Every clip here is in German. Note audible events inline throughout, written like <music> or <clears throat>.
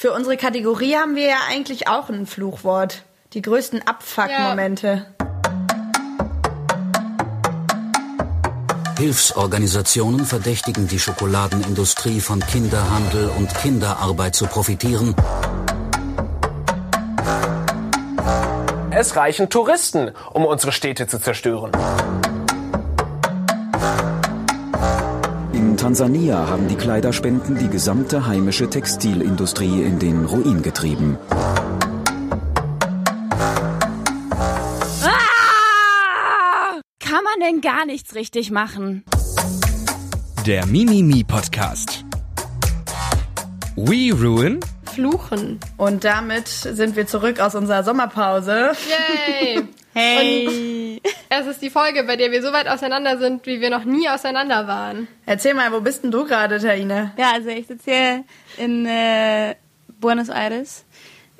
Für unsere Kategorie haben wir ja eigentlich auch ein Fluchwort. Die größten Abfuck-Momente. Hilfsorganisationen verdächtigen die Schokoladenindustrie von Kinderhandel und Kinderarbeit zu profitieren. Es reichen Touristen, um unsere Städte zu zerstören. Tansania haben die Kleiderspenden die gesamte heimische Textilindustrie in den Ruin getrieben. Ah! Kann man denn gar nichts richtig machen? Der Mimimi Podcast. We ruin Fluchen. Und damit sind wir zurück aus unserer Sommerpause. Yay! <laughs> Hey! Es ist die Folge, bei der wir so weit auseinander sind, wie wir noch nie auseinander waren. Erzähl mal, wo bist denn du gerade, Taine? Ja, also ich sitze hier in äh, Buenos Aires.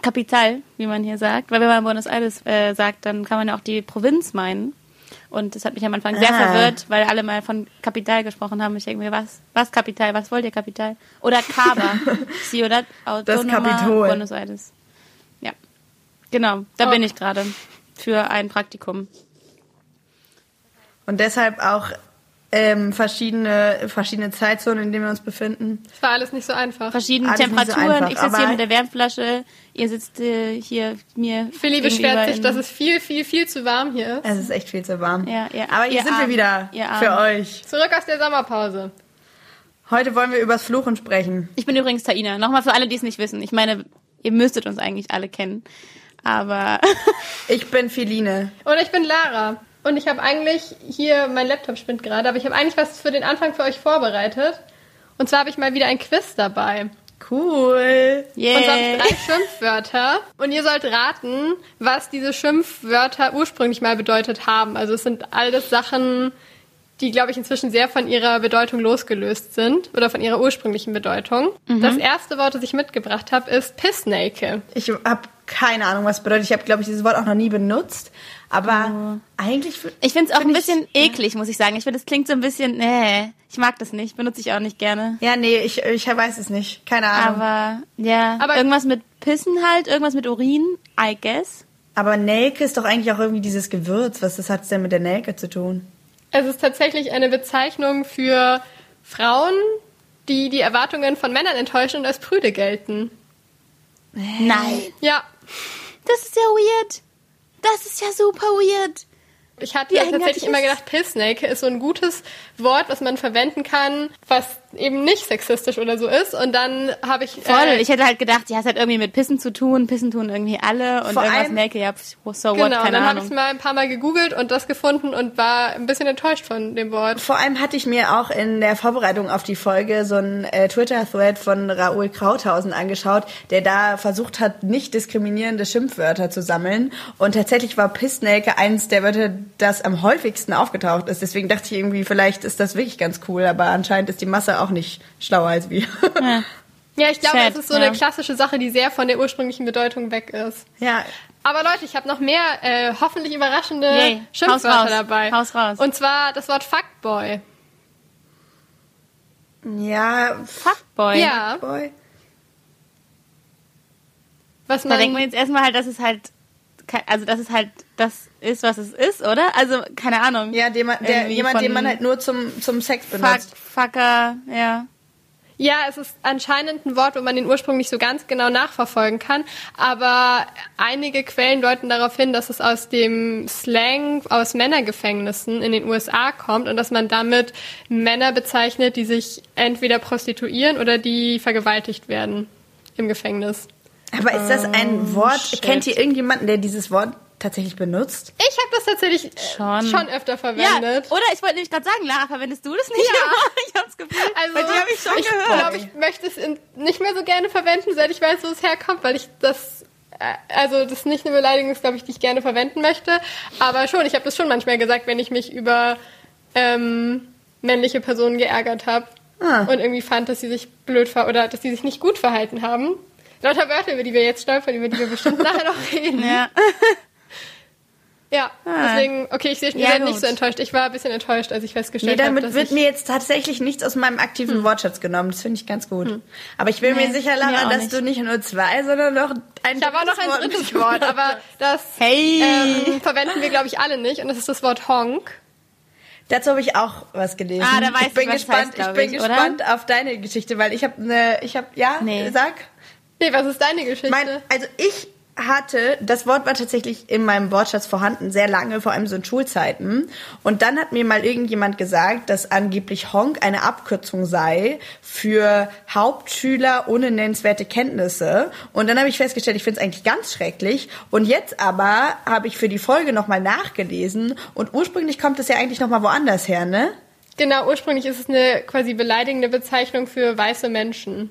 Kapital, wie man hier sagt. Weil wenn man Buenos Aires äh, sagt, dann kann man ja auch die Provinz meinen. Und das hat mich am Anfang sehr Ah. verwirrt, weil alle mal von Kapital gesprochen haben. Ich denke mir, was, was Kapital, was wollt ihr Kapital? Oder Cava, <laughs> Ciudad Autónoma Kapitol. Buenos Aires. Ja, genau, da Oh. bin ich gerade für ein Praktikum. Und deshalb auch ähm, verschiedene, verschiedene Zeitzonen, in denen wir uns befinden. Es war alles nicht so einfach. Verschiedene Alles nicht so Temperaturen. einfach, ich sitze hier mit der Wärmflasche, ihr sitzt äh, hier mir. Philly beschwert sich, dass es viel, viel, viel zu warm hier ist. Es ist echt viel zu warm. Ja, ja. Aber hier Ihr sind wir Armen. wieder Ihr für euch. Zurück aus der Sommerpause. Heute wollen wir übers Fluchen sprechen. Ich bin übrigens Taina. Nochmal für alle, die es nicht wissen. Ich meine, ihr müsstet uns eigentlich alle kennen. Aber Ich bin Philine. Und ich bin Lara. Und ich habe eigentlich hier, mein Laptop spinnt gerade, aber ich habe eigentlich was für den Anfang für euch vorbereitet. Und zwar habe ich mal wieder ein Quiz dabei. Cool. Und zwar habe yeah. ich drei Schimpfwörter. Und ihr sollt raten, was diese Schimpfwörter ursprünglich mal bedeutet haben. Also es sind alles Sachen, die, glaube ich, inzwischen sehr von ihrer Bedeutung losgelöst sind. Oder von ihrer ursprünglichen Bedeutung. Das erste Wort, das ich mitgebracht habe, ist Pissnake. Ich habe keine Ahnung, was bedeutet. Ich habe, glaube ich, dieses Wort auch noch nie benutzt. Aber eigentlich. Ich finde es auch find ein ich- bisschen eklig, muss ich sagen. Ich finde, es klingt so ein bisschen, nee, ich mag das nicht, benutze ich auch nicht gerne. Ja, nee, ich, ich weiß es nicht. Keine Ahnung. Aber, ja, Aber- irgendwas mit Pissen halt, irgendwas mit Urin, I guess. Aber Nelke ist doch eigentlich auch irgendwie dieses Gewürz. Was das hat's denn mit der Nelke zu tun? Es ist tatsächlich eine Bezeichnung für Frauen, die die Erwartungen von Männern enttäuschen und als prüde gelten. Nein. Ja, Das ist ja weird. Das ist ja super weird. ich hatte Wie tatsächlich immer gedacht, Pissnake ist so ein gutes Wort, was man verwenden kann, was eben nicht sexistisch oder so ist. Und dann habe ich... Voll. äh, ich hätte halt gedacht, ja, es hat irgendwie mit Pissen zu tun. Pissen tun irgendwie alle. Und Vor irgendwas allem- Nelke, ja, so what, Genau, und keine dann habe ich mal ein paar Mal gegoogelt und das gefunden und war ein bisschen enttäuscht von dem Wort. Vor allem hatte ich mir auch in der Vorbereitung auf die Folge so einen äh, Twitter-Thread von Raoul Krauthausen angeschaut, der da versucht hat, nicht diskriminierende Schimpfwörter zu sammeln. Und tatsächlich war Pissnelke eins der Wörter, das am häufigsten aufgetaucht ist. Deswegen dachte ich irgendwie, vielleicht ist das wirklich ganz cool, aber anscheinend ist die Masse auch nicht schlauer als wir. <laughs> Ja, ich glaube, Sad, es ist so ja. eine klassische Sache, die sehr von der ursprünglichen Bedeutung weg ist. ja, Aber Leute, ich habe noch mehr äh, hoffentlich überraschende Yay. Schimpfwörter Haus raus. dabei. Haus raus. Und zwar das Wort Fuckboy. ja, Fuckboy. Ja, Boy. was Da man denkt man jetzt erstmal halt, dass es halt, also dass es halt das ist, was es ist, oder? Also, keine Ahnung. Ja, den man, der, jemand, den man halt nur zum, zum Sex Fuck, benutzt. Fucker, ja. Ja, es ist anscheinend ein Wort, wo man den Ursprung nicht so ganz genau nachverfolgen kann. Aber einige Quellen deuten darauf hin, dass es aus dem Slang aus Männergefängnissen in den USA kommt und dass man damit Männer bezeichnet, die sich entweder prostituieren oder die vergewaltigt werden im Gefängnis. Aber ist das ein Wort? shit. Kennt ihr irgendjemanden, der dieses Wort tatsächlich benutzt? Ich habe das tatsächlich äh, Schon. schon öfter Ja, verwendet. oder ich wollte nämlich gerade sagen, Lara, verwendest du das nicht? Ja. <laughs> ich hab's Gefühl. Also, Bei dir habe ich schon ich gehört. glaube, ich möchte es in, nicht mehr so gerne verwenden, seit ich weiß, wo es herkommt, weil ich das, äh, also das ist nicht eine Beleidigung, ist, glaube ich, die ich gerne verwenden möchte. Aber schon, ich habe das schon manchmal gesagt, wenn ich mich über ähm, männliche Personen geärgert habe Ah. und irgendwie fand, dass sie sich blöd ver oder dass sie sich nicht gut verhalten haben. Lauter Wörter, über die wir jetzt stolpern, über die wir bestimmt <laughs> nachher noch reden. Ja. <laughs> Ja, Ah. deswegen, okay, ich sehe, ihr Ja, seid nicht so enttäuscht. Ich war ein bisschen enttäuscht, als ich Nee, festgestellt habe, damit dass wird ich... mir jetzt tatsächlich nichts aus meinem aktiven Wortschatz genommen. Das finde ich ganz gut. Aber ich bin mir Nee, sicher, mir Lara, auch dass nicht. du nicht nur zwei, sondern noch ein Ich habe auch noch ein Wort drittes Wort, aber das Hey! ähm, verwenden wir, glaube ich, alle nicht. Und das ist das Wort Honk. Dazu habe ich auch was gelesen. Ah, da weiß ich bin ich, was es gespannt. heißt, glaub ich bin ich, oder? gespannt auf deine Geschichte, weil ich habe eine, ich habe ja, Nee. sag. Nee, was ist deine Geschichte? Mein, also ich hatte, das Wort war tatsächlich in meinem Wortschatz vorhanden, sehr lange, vor allem so in Schulzeiten. Und dann hat mir mal irgendjemand gesagt, dass angeblich Honk eine Abkürzung sei für Hauptschüler ohne nennenswerte Kenntnisse. Und dann habe ich festgestellt, ich finde es eigentlich ganz schrecklich. Und jetzt aber habe ich für die Folge nochmal nachgelesen und ursprünglich kommt es ja eigentlich nochmal woanders her, ne? genau, ursprünglich ist es eine quasi beleidigende Bezeichnung für weiße Menschen.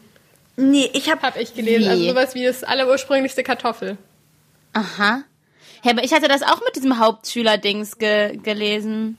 Nee, ich habe Habe ich gelesen. Wie? Also sowas wie das allerursprünglichste Kartoffel. Aha. Ja, aber ich hatte das auch mit diesem Hauptschüler-Dings ge gelesen.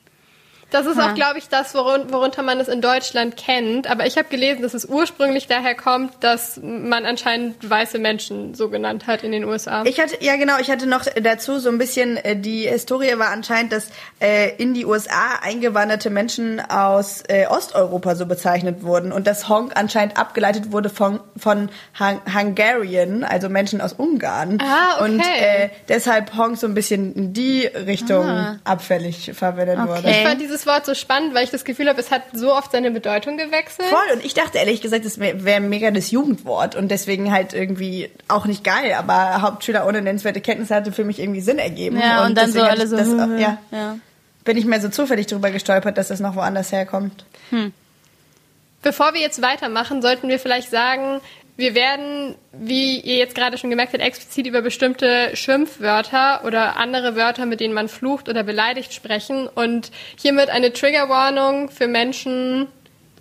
Das ist Ha. auch, glaube ich, das, worun worunter man es in Deutschland kennt. Aber ich habe gelesen, dass es ursprünglich daher kommt, dass man anscheinend weiße Menschen so genannt hat in den USA. Ich hatte, ja genau, ich hatte noch dazu so ein bisschen, äh, die Historie war anscheinend, dass äh, in die USA eingewanderte Menschen aus äh, Osteuropa so bezeichnet wurden und dass Honk anscheinend abgeleitet wurde von, von Hung Hungarian, also Menschen aus Ungarn. Ah, okay. Und äh, deshalb Honk so ein bisschen in die Richtung Ah. abfällig verwendet Okay. wurde. ich fand dieses Wort so spannend, weil ich das Gefühl habe, es hat so oft seine Bedeutung gewechselt. Voll, und ich dachte ehrlich gesagt, das wäre mega das Jugendwort und deswegen halt irgendwie auch nicht geil, aber Hauptschüler ohne nennenswerte Kenntnisse hatte für mich irgendwie Sinn ergeben. Ja, und, dann so alle so. Das, ja, ja. bin ich mir so zufällig drüber gestolpert, dass das noch woanders herkommt. Bevor wir jetzt weitermachen, sollten wir vielleicht sagen, wir werden, wie ihr jetzt gerade schon gemerkt habt, explizit über bestimmte Schimpfwörter oder andere Wörter, mit denen man flucht oder beleidigt, sprechen. Und hiermit eine Triggerwarnung für Menschen,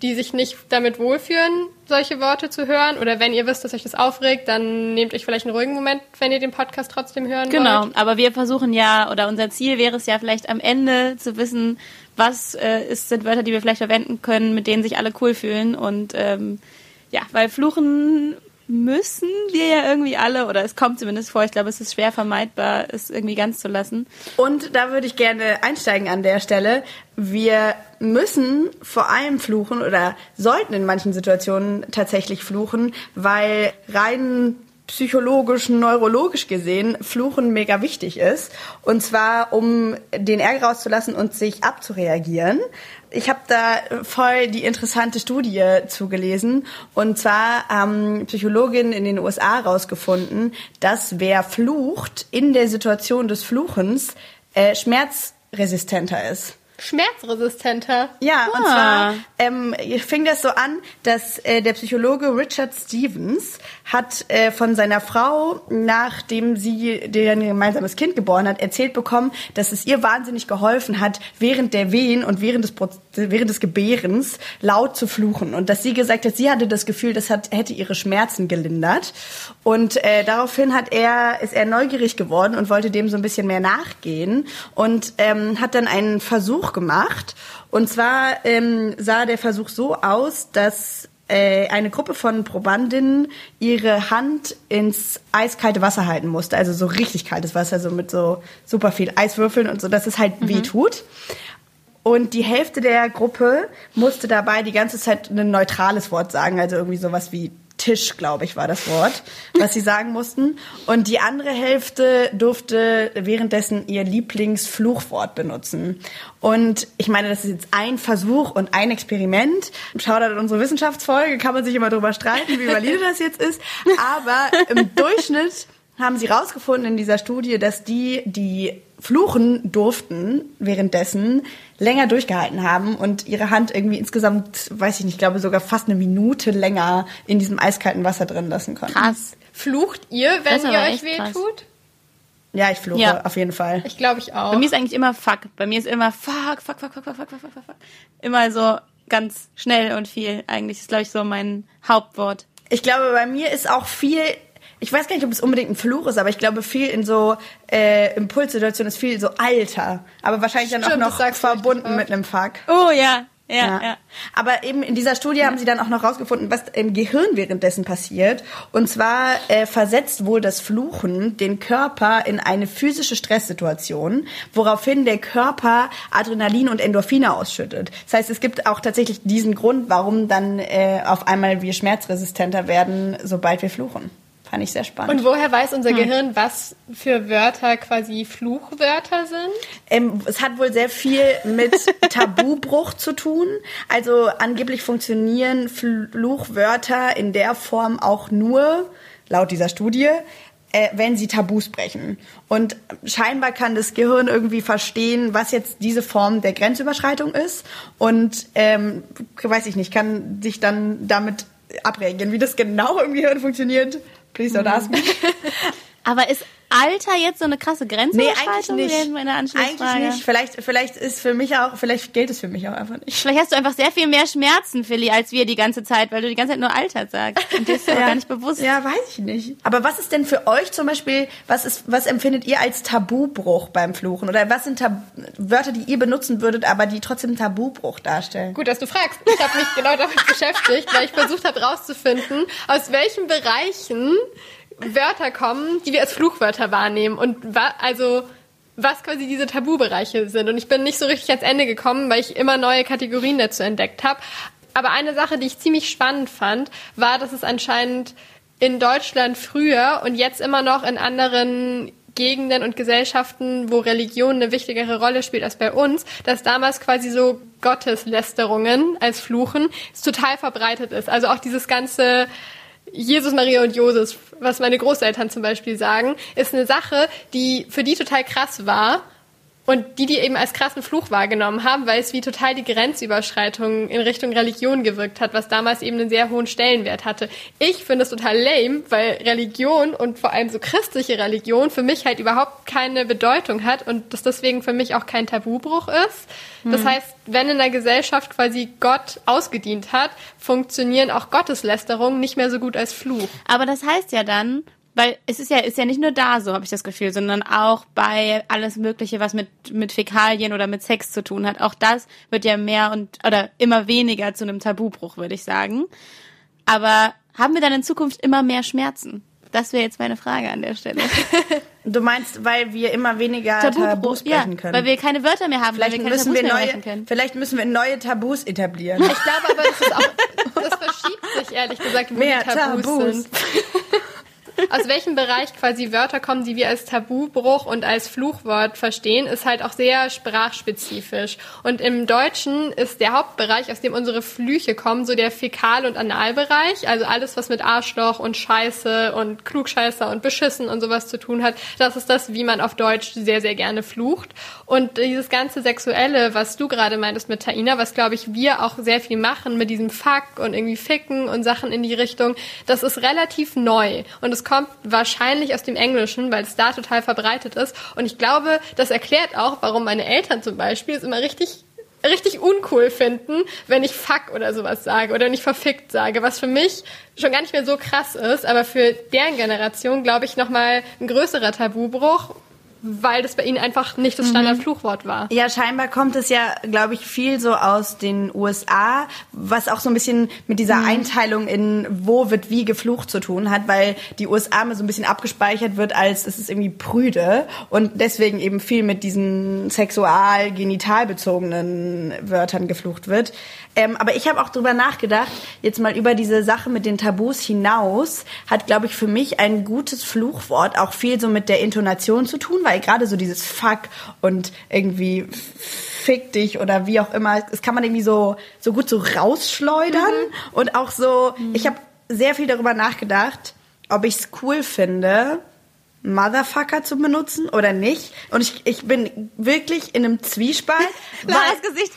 die sich nicht damit wohlfühlen, solche Worte zu hören. Oder wenn ihr wisst, dass euch das aufregt, dann nehmt euch vielleicht einen ruhigen Moment, wenn ihr den Podcast trotzdem hören Genau, wollt. aber wir versuchen ja, oder unser Ziel wäre es ja vielleicht am Ende zu wissen, was äh, ist, sind Wörter, die wir vielleicht verwenden können, mit denen sich alle cool fühlen. Und ähm, ja, weil fluchen müssen wir ja irgendwie alle, oder es kommt zumindest vor, ich glaube, es ist schwer vermeidbar, es irgendwie ganz zu lassen. Und da würde ich gerne einsteigen an der Stelle. Wir müssen vor allem fluchen oder sollten in manchen Situationen tatsächlich fluchen, weil rein psychologisch, neurologisch gesehen Fluchen mega wichtig ist. Und zwar, um den Ärger rauszulassen und sich abzureagieren. Ich habe da voll die interessante Studie zugelesen. Und zwar haben Psychologinnen in den USA herausgefunden, dass wer flucht in der Situation des Fluchens äh, schmerzresistenter ist. Schmerzresistenter. Ja, und Ah. zwar ähm, fing das so an, dass äh, der Psychologe Richard Stevens hat äh, von seiner Frau, nachdem sie deren gemeinsames Kind geboren hat, erzählt bekommen, dass es ihr wahnsinnig geholfen hat, während der Wehen und während des, Proz während des Gebärens laut zu fluchen. Und dass sie gesagt hat, sie hatte das Gefühl, das hat, hätte ihre Schmerzen gelindert. Und äh, daraufhin hat er, ist er neugierig geworden und wollte dem so ein bisschen mehr nachgehen und ähm, hat dann einen Versuch gemacht. Und zwar ähm, sah der Versuch so aus, dass äh, eine Gruppe von Probandinnen ihre Hand ins eiskalte Wasser halten musste. Also so richtig kaltes Wasser, so mit so super viel Eiswürfeln und so, dass es halt weh tut. Und die Hälfte der Gruppe musste dabei die ganze Zeit ein neutrales Wort sagen, also irgendwie sowas wie Tisch, glaube ich, war das Wort, was sie sagen mussten. Und die andere Hälfte durfte währenddessen ihr Lieblingsfluchwort benutzen. Und ich meine, das ist jetzt ein Versuch und ein Experiment. Schaut an unsere Wissenschaftsfolge, kann man sich immer darüber streiten, wie valide das jetzt ist. Aber im <laughs> Durchschnitt haben sie rausgefunden in dieser Studie, dass die, die fluchen durften währenddessen, länger durchgehalten haben und ihre Hand irgendwie insgesamt, weiß ich nicht, glaube sogar fast eine Minute länger in diesem eiskalten Wasser drin lassen konnten. Krass. Flucht ihr, wenn ihr euch weh krass. tut? Ja, ich fluche, Ja. auf jeden Fall. Ich glaube, ich auch. Bei mir ist eigentlich immer fuck. Bei mir ist immer fuck, fuck, fuck, fuck, fuck, fuck, fuck, fuck, fuck. Immer so ganz schnell und viel. Eigentlich ist, glaube ich, so mein Hauptwort. Ich glaube, bei mir ist auch viel, ich weiß gar nicht, ob es unbedingt ein Fluch ist, aber ich glaube, viel in so äh, Impulssituationen ist viel so Alter. Aber wahrscheinlich dann Stimmt, auch das noch verbunden mit einem Fuck. Oh ja, Ja, ja. Aber eben in dieser Studie haben sie dann auch noch rausgefunden, was im Gehirn währenddessen passiert. Und zwar äh, versetzt wohl das Fluchen den Körper in eine physische Stresssituation, woraufhin der Körper Adrenalin und Endorphine ausschüttet. Das heißt, es gibt auch tatsächlich diesen Grund, warum dann äh, auf einmal wir schmerzresistenter werden, sobald wir fluchen. Fand ich sehr spannend. Und woher weiß unser Gehirn, was für Wörter quasi Fluchwörter sind? Ähm, es hat wohl sehr viel mit <laughs> Tabubruch zu tun. Also angeblich funktionieren Fluchwörter in der Form auch nur, laut dieser Studie, äh, wenn sie Tabus brechen. Und scheinbar kann das Gehirn irgendwie verstehen, was jetzt diese Form der Grenzüberschreitung ist. Und ähm, weiß ich nicht, kann sich dann damit abreagieren. Wie das genau im Gehirn funktioniert, please don't ask me. <laughs> Aber ist Alter jetzt so eine krasse Grenze? Nee, eigentlich nicht. Eigentlich nicht. Vielleicht, vielleicht ist für mich auch, vielleicht gilt es für mich auch einfach nicht. Vielleicht hast du einfach sehr viel mehr Schmerzen, Philly, als wir die ganze Zeit, weil du die ganze Zeit nur Alter sagst. Und dir ist <laughs> ja gar nicht bewusst. Ja, weiß ich nicht. Aber was ist denn für euch zum Beispiel, was ist, was empfindet ihr als Tabubruch beim Fluchen? Oder was sind Tab Wörter, die ihr benutzen würdet, aber die trotzdem Tabubruch darstellen? Gut, dass du fragst. Ich habe mich genau damit <laughs> beschäftigt, weil ich versucht habe rauszufinden, aus welchen Bereichen Wörter kommen, die wir als Fluchwörter wahrnehmen und wa also was quasi diese Tabubereiche sind. Und ich bin nicht so richtig ans Ende gekommen, weil ich immer neue Kategorien dazu entdeckt habe. Aber eine Sache, die ich ziemlich spannend fand, war, dass es anscheinend in Deutschland früher und jetzt immer noch in anderen Gegenden und Gesellschaften, wo Religion eine wichtigere Rolle spielt als bei uns, dass damals quasi so Gotteslästerungen als Fluchen total verbreitet ist. Also auch dieses ganze Jesus, Maria und Josef, was meine Großeltern zum Beispiel sagen, ist eine Sache, die für die total krass war und die die eben als krassen Fluch wahrgenommen haben, weil es wie total die Grenzüberschreitung in Richtung Religion gewirkt hat, was damals eben einen sehr hohen Stellenwert hatte. Ich finde es total lame, weil Religion und vor allem so christliche Religion für mich halt überhaupt keine Bedeutung hat und das deswegen für mich auch kein Tabubruch ist. Das heißt, wenn in der Gesellschaft quasi Gott ausgedient hat, funktionieren auch Gotteslästerungen nicht mehr so gut als Fluch. Aber das heißt ja dann, weil es ist ja, ist ja nicht nur da so, habe ich das Gefühl, sondern auch bei alles Mögliche, was mit, mit Fäkalien oder mit Sex zu tun hat. Auch das wird ja mehr und, oder immer weniger zu einem Tabubruch, würde ich sagen. Aber haben wir dann in Zukunft immer mehr Schmerzen? Das wäre jetzt meine Frage an der Stelle. <laughs> Du meinst, weil wir immer weniger Tabubruch, Tabus brechen können? weil wir keine Wörter mehr haben, vielleicht weil wir keine müssen Tabus wir mehr neue, brechen können. Vielleicht müssen wir neue Tabus etablieren. Ich glaube aber, das ist auch, das verschiebt sich ehrlich gesagt, wo Mehr die Tabus, Tabus. sind. Aus welchem Bereich quasi Wörter kommen, die wir als Tabubruch und als Fluchwort verstehen, ist halt auch sehr sprachspezifisch. Und im Deutschen ist der Hauptbereich, aus dem unsere Flüche kommen, so der Fäkal- und Analbereich. Also alles, was mit Arschloch und Scheiße und Klugscheißer und Beschissen und sowas zu tun hat. Das ist das, wie man auf Deutsch sehr, sehr gerne flucht. Und dieses ganze Sexuelle, was du gerade meintest mit Taina, was glaube ich wir auch sehr viel machen mit diesem Fuck und irgendwie Ficken und Sachen in die Richtung, das ist relativ neu. Und es kommt wahrscheinlich aus dem Englischen, weil es da total verbreitet ist. Und ich glaube, das erklärt auch, warum meine Eltern zum Beispiel es immer richtig richtig uncool finden, wenn ich fuck oder sowas sage oder nicht verfickt sage, was für mich schon gar nicht mehr so krass ist, aber für deren Generation glaube ich nochmal ein größerer Tabubruch, weil das bei ihnen einfach nicht das Standardfluchwort war. Ja, scheinbar kommt es ja, glaube ich, viel so aus den USA, was auch so ein bisschen mit dieser Einteilung in wo wird wie geflucht zu tun hat, weil die USA immer so ein bisschen abgespeichert wird als es ist irgendwie prüde und deswegen eben viel mit diesen sexual-genital bezogenen Wörtern geflucht wird. Ähm, aber ich habe auch drüber nachgedacht, jetzt mal über diese Sache mit den Tabus hinaus, hat, glaube ich, für mich ein gutes Fluchwort auch viel so mit der Intonation zu tun, weil gerade so dieses Fuck und irgendwie fick dich oder wie auch immer, das kann man irgendwie so, so gut so rausschleudern. Und auch so, ich habe sehr viel darüber nachgedacht, ob ich es cool finde, Motherfucker zu benutzen oder nicht. Und ich, ich bin wirklich in einem Zwiespalt. <laughs> <laughs> Laras Gesicht,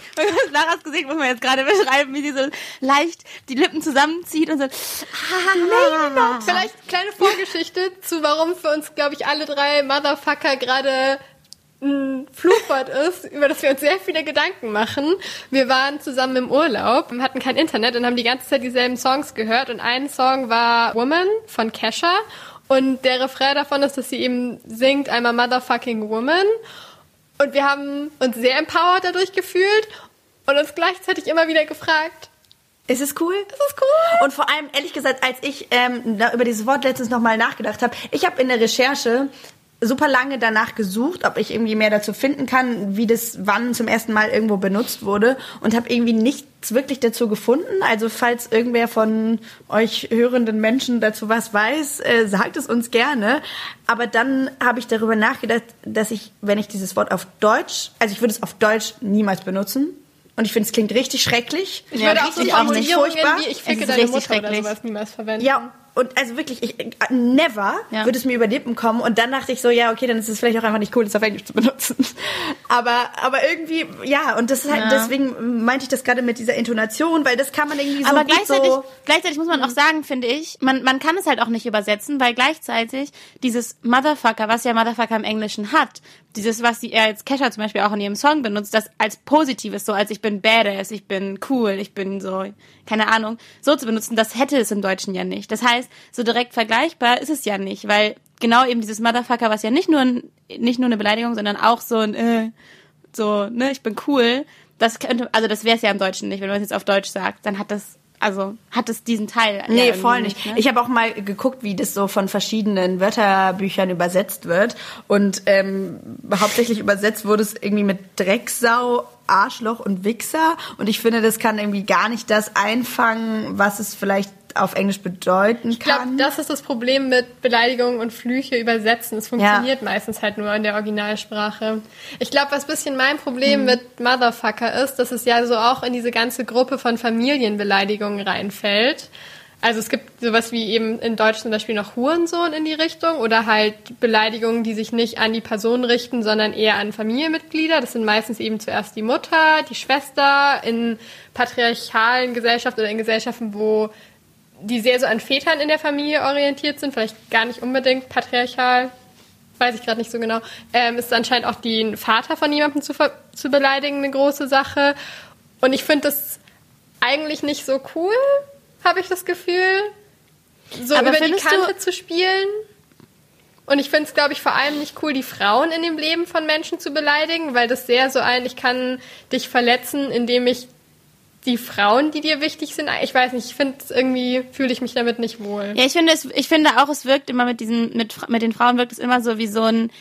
Laras Gesicht muss man jetzt gerade beschreiben, wie sie so leicht die Lippen zusammenzieht und so. Ah, Vielleicht kleine Vorgeschichte zu, warum für uns, glaube ich, alle drei Motherfucker gerade ein Fluchwort ist, über das wir uns sehr viele Gedanken machen. Wir waren zusammen im Urlaub, hatten kein Internet und haben die ganze Zeit dieselben Songs gehört und ein Song war Woman von Kesha und der Refrain davon ist, dass sie eben singt, I'm a motherfucking woman und wir haben uns sehr empowered dadurch gefühlt und uns gleichzeitig immer wieder gefragt, ist es cool? ist es cool? Und vor allem, ehrlich gesagt, als ich ähm, über dieses Wort letztens nochmal nachgedacht habe, ich habe in der Recherche super lange danach gesucht, ob ich irgendwie mehr dazu finden kann, wie das wann zum ersten Mal irgendwo benutzt wurde und habe irgendwie nichts wirklich dazu gefunden. Also falls irgendwer von euch hörenden Menschen dazu was weiß, äh, sagt es uns gerne. Aber dann habe ich darüber nachgedacht, dass ich, wenn ich dieses Wort auf Deutsch, also ich würde es auf Deutsch niemals benutzen. Und ich finde, es klingt richtig schrecklich. Ich würde auch so richtig auch nicht Formulierungen furchtbar. wie ich ficke ist deine richtig Mutter oder schrecklich. sowas niemals verwenden. Ja, und also wirklich, ich, äh, never Ja. würde es mir über die Lippen kommen. Und dann dachte ich so, ja, okay, dann ist es vielleicht auch einfach nicht cool, das auf Englisch zu benutzen. <laughs> Aber, aber irgendwie, ja, und das ist halt, Ja. deswegen meinte ich das gerade mit dieser Intonation, weil das kann man irgendwie so Aber gleichzeitig, so... gleichzeitig muss man auch sagen, finde ich, man, man kann es halt auch nicht übersetzen, weil gleichzeitig dieses Motherfucker, was ja Motherfucker im Englischen hat, dieses, was die, er als Kesha zum Beispiel auch in ihrem Song benutzt, das als Positives, so als ich bin badass, ich bin cool, ich bin so, keine Ahnung, so zu benutzen, das hätte es im Deutschen ja nicht. Das heißt, so direkt vergleichbar ist es ja nicht, weil genau eben dieses Motherfucker, was ja nicht nur, ein, nicht nur eine Beleidigung, sondern auch so ein, äh, so, ne, ich bin cool. Das könnte, also das wäre es ja im Deutschen nicht, wenn man es jetzt auf Deutsch sagt, dann hat das, also hat es diesen Teil. ja Nee, irgendwie voll nicht. ne? Ich habe auch mal geguckt, wie das so von verschiedenen Wörterbüchern übersetzt wird. Und ähm, hauptsächlich übersetzt wurde es irgendwie mit Drecksau, Arschloch und Wichser. Und ich finde, das kann irgendwie gar nicht das einfangen, was es vielleicht auf Englisch bedeuten Ich glaube, kann. das ist das Problem mit Beleidigungen und Flüche übersetzen. Es funktioniert meistens halt nur in der Originalsprache. Ich glaube, was bisschen mein Problem mit Motherfucker ist, dass es ja so auch in diese ganze Gruppe von Familienbeleidigungen reinfällt. Also es gibt sowas wie eben in Deutsch zum Beispiel noch Hurensohn in die Richtung oder halt Beleidigungen, die sich nicht an die Person richten, sondern eher an Familienmitglieder. Das sind meistens eben zuerst die Mutter, die Schwester in patriarchalen Gesellschaften oder in Gesellschaften, wo die sehr so an Vätern in der Familie orientiert sind, vielleicht gar nicht unbedingt patriarchal, weiß ich gerade nicht so genau, ähm, ist anscheinend auch den Vater von jemandem zu, zu beleidigen eine große Sache. Und ich finde das eigentlich nicht so cool, habe ich das Gefühl, so Aber über die Kante zu spielen. Und ich finde es, glaube ich, vor allem nicht cool, die Frauen in dem Leben von Menschen zu beleidigen, weil das sehr so ein, ich kann dich verletzen, indem ich die Frauen, die dir wichtig sind, ich weiß nicht, ich finde es irgendwie, fühle ich mich damit nicht wohl. Ja, ich finde es, ich finde auch, es wirkt immer mit diesen, mit, mit den Frauen wirkt es immer so wie so ein,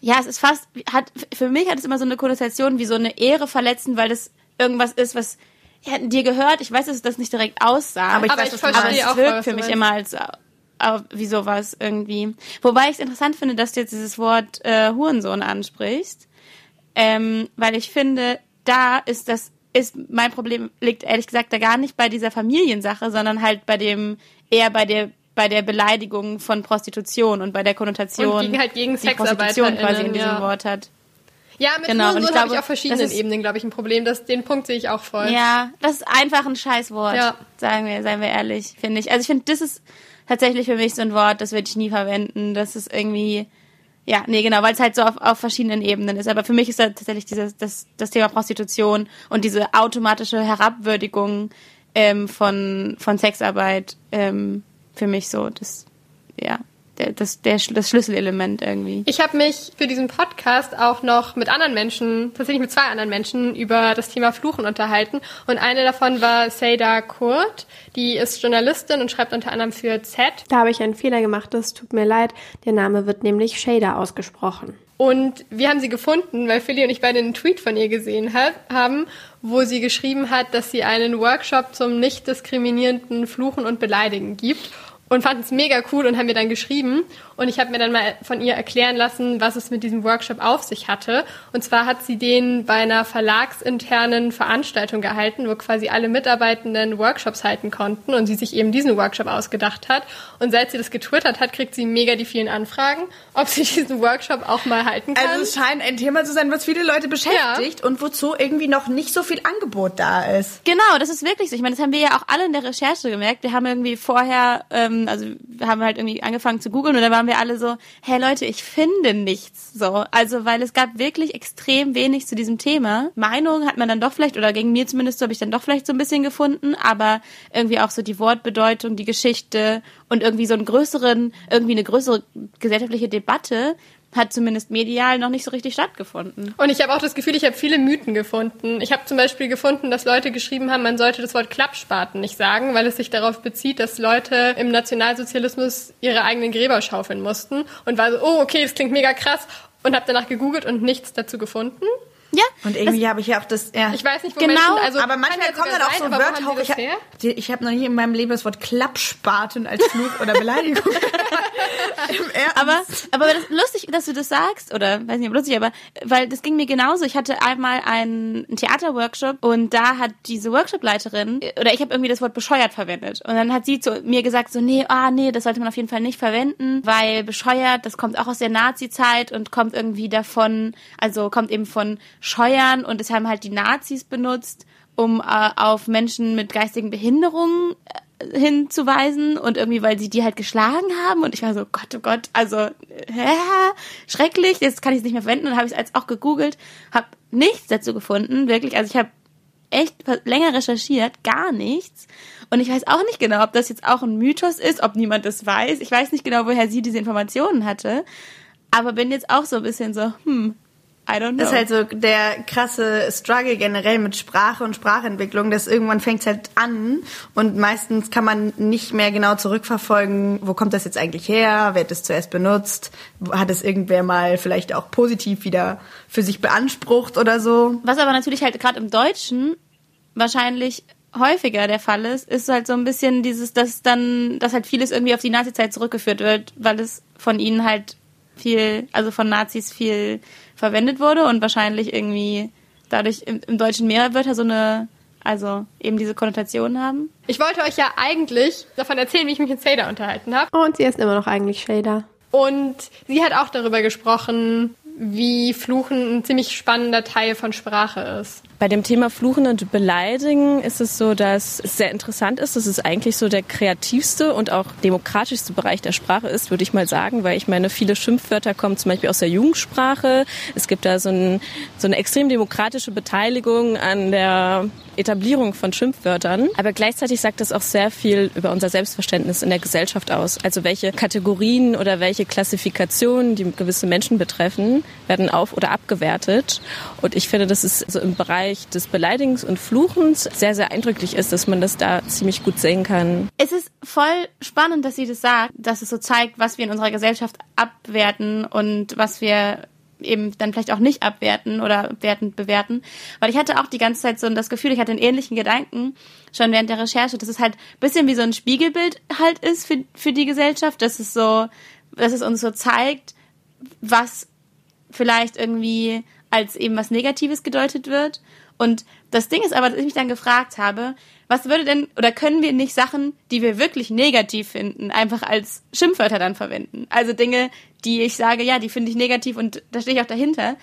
ja, es ist fast, hat, für mich hat es immer so eine Konnotation wie so eine Ehre verletzen, weil das irgendwas ist, was ja, dir gehört. Ich weiß, dass es das nicht direkt aussah. Aber ich Aber weiß, ich verstehe aber es auch wirkt für mich immer als äh, wie sowas irgendwie. Wobei ich es interessant finde, dass du jetzt dieses Wort äh, Hurensohn ansprichst, ähm, weil ich finde, da ist das ist mein Problem liegt ehrlich gesagt da gar nicht bei dieser Familiensache, sondern halt bei dem eher bei der bei der Beleidigung von Prostitution und bei der Konnotation, Und gegen- halt gegen die Prostitution quasi in diesem ja. Wort hat. Ja, mit Genau, Hurensohn habe ich auf verschiedenen ist- Ebenen, glaube ich, ein Problem. Das, den Punkt sehe ich auch voll. Ja, das ist einfach ein Scheißwort, Ja. sagen wir, seien wir ehrlich, finde ich. Also ich finde, das ist tatsächlich für mich so ein Wort, das würde ich nie verwenden. Das ist irgendwie, ja, nee, genau, weil es halt so auf, auf verschiedenen Ebenen ist. Aber für mich ist da tatsächlich dieses, das, das Thema Prostitution und diese automatische Herabwürdigung ähm, von, von Sexarbeit ähm, für mich so, das, ja, der, das, der, das Schlüsselelement irgendwie. Ich habe mich für diesen Podcast auch noch mit anderen Menschen, tatsächlich mit zwei anderen Menschen, über das Thema Fluchen unterhalten. Und eine davon war Seda Kurt. Die ist Journalistin und schreibt unter anderem für Z. Da habe ich einen Fehler gemacht, das tut mir leid. Der Name wird nämlich Shader ausgesprochen. Und wir haben sie gefunden, weil Philly und ich beide einen Tweet von ihr gesehen hat, haben, wo sie geschrieben hat, dass sie einen Workshop zum nicht diskriminierenden Fluchen und Beleidigen gibt. Und fanden es mega cool und haben mir dann geschrieben. Und ich habe mir dann mal von ihr erklären lassen, was es mit diesem Workshop auf sich hatte. Und zwar hat sie den bei einer verlagsinternen Veranstaltung gehalten, wo quasi alle Mitarbeitenden Workshops halten konnten und sie sich eben diesen Workshop ausgedacht hat. Und seit sie das getwittert hat, kriegt sie mega die vielen Anfragen, ob sie <laughs> diesen Workshop auch mal halten kann. Also es scheint ein Thema zu sein, was viele Leute beschäftigt und wozu irgendwie noch nicht so viel Angebot da ist. Genau, das ist wirklich so. Ich meine, das haben wir ja auch alle in der Recherche gemerkt. Wir haben irgendwie vorher, ähm, also wir haben halt irgendwie angefangen zu googeln und dann waren wir alle so, hey Leute, ich finde nichts. So, also weil es gab wirklich extrem wenig zu diesem Thema. Meinung hat man dann doch vielleicht, oder gegen mir zumindest, so habe ich dann doch vielleicht so ein bisschen gefunden, aber irgendwie auch so die Wortbedeutung, die Geschichte und irgendwie so einen größeren, irgendwie eine größere gesellschaftliche Debatte hat zumindest medial noch nicht so richtig stattgefunden. Und ich habe auch das Gefühl, ich habe viele Mythen gefunden. Ich habe zum Beispiel gefunden, dass Leute geschrieben haben, man sollte das Wort Klappspaten nicht sagen, weil es sich darauf bezieht, dass Leute im Nationalsozialismus ihre eigenen Gräber schaufeln mussten. Und war so, oh, okay, das klingt mega krass. Und habe danach gegoogelt und nichts dazu gefunden. Ja, Und irgendwie habe ich ja auch das, ja. Ich weiß nicht, wo Genau, Menschen, also aber manchmal kommen dann auch sein, so Wörter hoch. Ich, ha- ich habe noch nie in meinem Leben das Wort Klappspaten als Fluch oder Beleidigung. <laughs> Aber, aber das, lustig, dass du das sagst, oder weiß nicht, ob lustig, aber weil das ging mir genauso. Ich hatte einmal einen, Theaterworkshop und da hat diese Workshopleiterin, oder ich habe irgendwie das Wort bescheuert verwendet. Und dann hat sie zu mir gesagt, so, nee, ah, nee, das sollte man auf jeden Fall nicht verwenden, weil bescheuert, das kommt auch aus der Nazi-Zeit und kommt irgendwie davon, also kommt eben von Scheuern und es haben halt die Nazis benutzt, um äh, auf Menschen mit geistigen Behinderungen äh, hinzuweisen und irgendwie, weil sie die halt geschlagen haben und ich war so, Gott, oh Gott, also hä, schrecklich, jetzt kann ich es nicht mehr verwenden und habe ich es als auch gegoogelt, habe nichts dazu gefunden, wirklich, also ich habe echt länger recherchiert, gar nichts. Und ich weiß auch nicht genau, ob das jetzt auch ein Mythos ist, ob niemand das weiß. Ich weiß nicht genau, woher sie diese Informationen hatte. Aber bin jetzt auch so ein bisschen so, hm, I don't know. Das ist halt so der krasse Struggle generell mit Sprache und Sprachentwicklung, dass irgendwann fängt es halt an und meistens kann man nicht mehr genau zurückverfolgen, wo kommt das jetzt eigentlich her, wer hat es zuerst benutzt, hat es irgendwer mal vielleicht auch positiv wieder für sich beansprucht oder so. Was aber natürlich halt gerade im Deutschen wahrscheinlich häufiger der Fall ist, ist halt so ein bisschen dieses, dass dann, dass halt vieles irgendwie auf die Nazi-Zeit zurückgeführt wird, weil es von ihnen halt viel, also von Nazis viel verwendet wurde und wahrscheinlich irgendwie dadurch im, im Deutschen mehrere Wörter so eine, also eben diese Konnotation haben. Ich wollte euch ja eigentlich davon erzählen, wie ich mich mit Seda unterhalten habe. Und sie ist immer noch eigentlich Shader. Und sie hat auch darüber gesprochen, wie Fluchen ein ziemlich spannender Teil von Sprache ist. Bei dem Thema Fluchen und Beleidigen ist es so, dass es sehr interessant ist. dass es eigentlich so der kreativste und auch demokratischste Bereich der Sprache ist, würde ich mal sagen, weil ich meine, viele Schimpfwörter kommen zum Beispiel aus der Jugendsprache. Es gibt da so, ein, so eine extrem demokratische Beteiligung an der Etablierung von Schimpfwörtern. Aber gleichzeitig sagt das auch sehr viel über unser Selbstverständnis in der Gesellschaft aus. Also welche Kategorien oder welche Klassifikationen, die gewisse Menschen betreffen, werden auf- oder abgewertet. Und ich finde, dass es so im Bereich des Beleidigens und Fluchens sehr, sehr eindrücklich ist, dass man das da ziemlich gut sehen kann. Es ist voll spannend, dass sie das sagt, dass es so zeigt, was wir in unserer Gesellschaft abwerten und was wir eben dann vielleicht auch nicht abwerten oder wertend bewerten. Weil ich hatte auch die ganze Zeit so das Gefühl, ich hatte einen ähnlichen Gedanken schon während der Recherche, dass es halt ein bisschen wie so ein Spiegelbild halt ist für, für die Gesellschaft, dass es so, dass es uns so zeigt, was vielleicht irgendwie als eben was Negatives gedeutet wird. Und das Ding ist aber, dass ich mich dann gefragt habe, was würde denn, oder können wir nicht Sachen, die wir wirklich negativ finden, einfach als Schimpfwörter dann verwenden? Also Dinge, die ich sage, ja, die finde ich negativ und da stehe ich auch dahinter.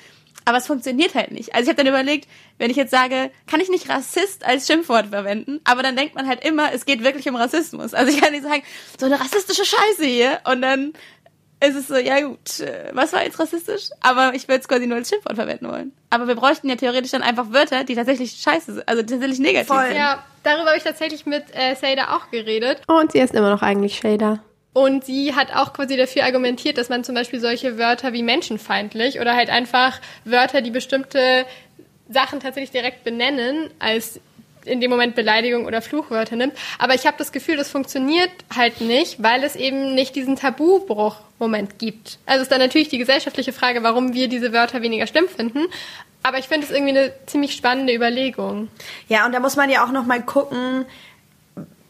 Aber es funktioniert halt nicht. Also ich habe dann überlegt, wenn ich jetzt sage, kann ich nicht Rassist als Schimpfwort verwenden? Aber dann denkt man halt immer, es geht wirklich um Rassismus. Also ich kann nicht sagen, so eine rassistische Scheiße hier. Und dann ist es so, ja gut, äh, was war jetzt rassistisch? Aber ich würde es quasi nur als Schimpfwort verwenden wollen. Aber wir bräuchten ja theoretisch dann einfach Wörter, die tatsächlich scheiße sind, also tatsächlich negativ Voll. sind. Ja, darüber habe ich tatsächlich mit äh, Seda auch geredet. Und sie ist immer noch eigentlich Shader. Und sie hat auch quasi dafür argumentiert, dass man zum Beispiel solche Wörter wie menschenfeindlich oder halt einfach Wörter, die bestimmte Sachen tatsächlich direkt benennen, als in dem Moment Beleidigung oder Fluchwörter nimmt. Aber ich habe das Gefühl, das funktioniert halt nicht, weil es eben nicht diesen Tabubruch-Moment gibt. Also ist dann natürlich die gesellschaftliche Frage, warum wir diese Wörter weniger schlimm finden. Aber ich finde es irgendwie eine ziemlich spannende Überlegung. Ja, und da muss man ja auch noch mal gucken,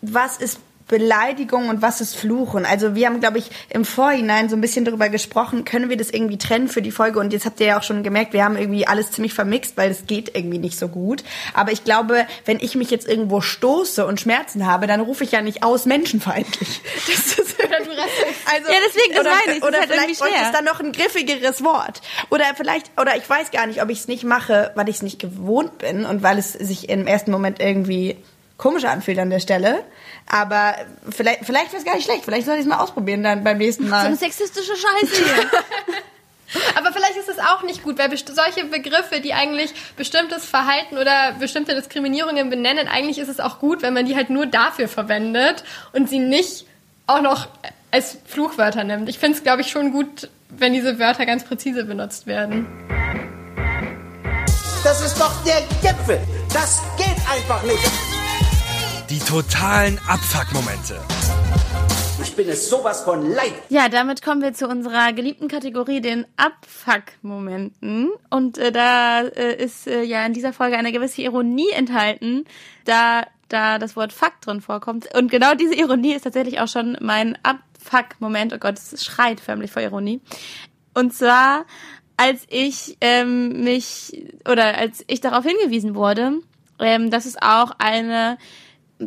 was ist Beleidigung und was ist Fluchen. Also wir haben, glaube ich, im Vorhinein so ein bisschen darüber gesprochen, können wir das irgendwie trennen für die Folge. Und jetzt habt ihr ja auch schon gemerkt, wir haben irgendwie alles ziemlich vermixt, weil es geht irgendwie nicht so gut. Aber ich glaube, wenn ich mich jetzt irgendwo stoße und Schmerzen habe, dann rufe ich ja nicht aus menschenfeindlich. <laughs> Das ist Oder du also, Ja, deswegen, das oder, meine ich, das Oder ist halt vielleicht bräuchte schwer. es dann noch ein griffigeres Wort. Oder vielleicht, oder ich weiß gar nicht, ob ich es nicht mache, weil ich es nicht gewohnt bin und weil es sich im ersten Moment irgendwie komisch anfühlt an der Stelle. Aber vielleicht, vielleicht wäre es gar nicht schlecht. Vielleicht soll ich es mal ausprobieren dann beim nächsten So Mal. eine sexistische Scheiße hier. <laughs> Aber vielleicht ist es auch nicht gut, weil best- solche Begriffe, die eigentlich bestimmtes Verhalten oder bestimmte Diskriminierungen benennen, eigentlich ist es auch gut, wenn man die halt nur dafür verwendet und sie nicht auch noch als Fluchwörter nimmt. Ich finde es, glaube ich, schon gut, wenn diese Wörter ganz präzise benutzt werden. Das ist doch der Gipfel. Das geht einfach nicht. Die totalen Abfuck-Momente. Ich bin es sowas von leid. Ja, damit kommen wir zu unserer geliebten Kategorie, den Abfuck-Momenten. Und äh, da äh, ist äh, ja in dieser Folge eine gewisse Ironie enthalten, da da das Wort Fuck drin vorkommt. Und genau diese Ironie ist tatsächlich auch schon mein Abfuck-Moment. Oh Gott, es schreit förmlich vor Ironie. Und zwar, als ich ähm, mich oder als ich darauf hingewiesen wurde, ähm, dass es auch eine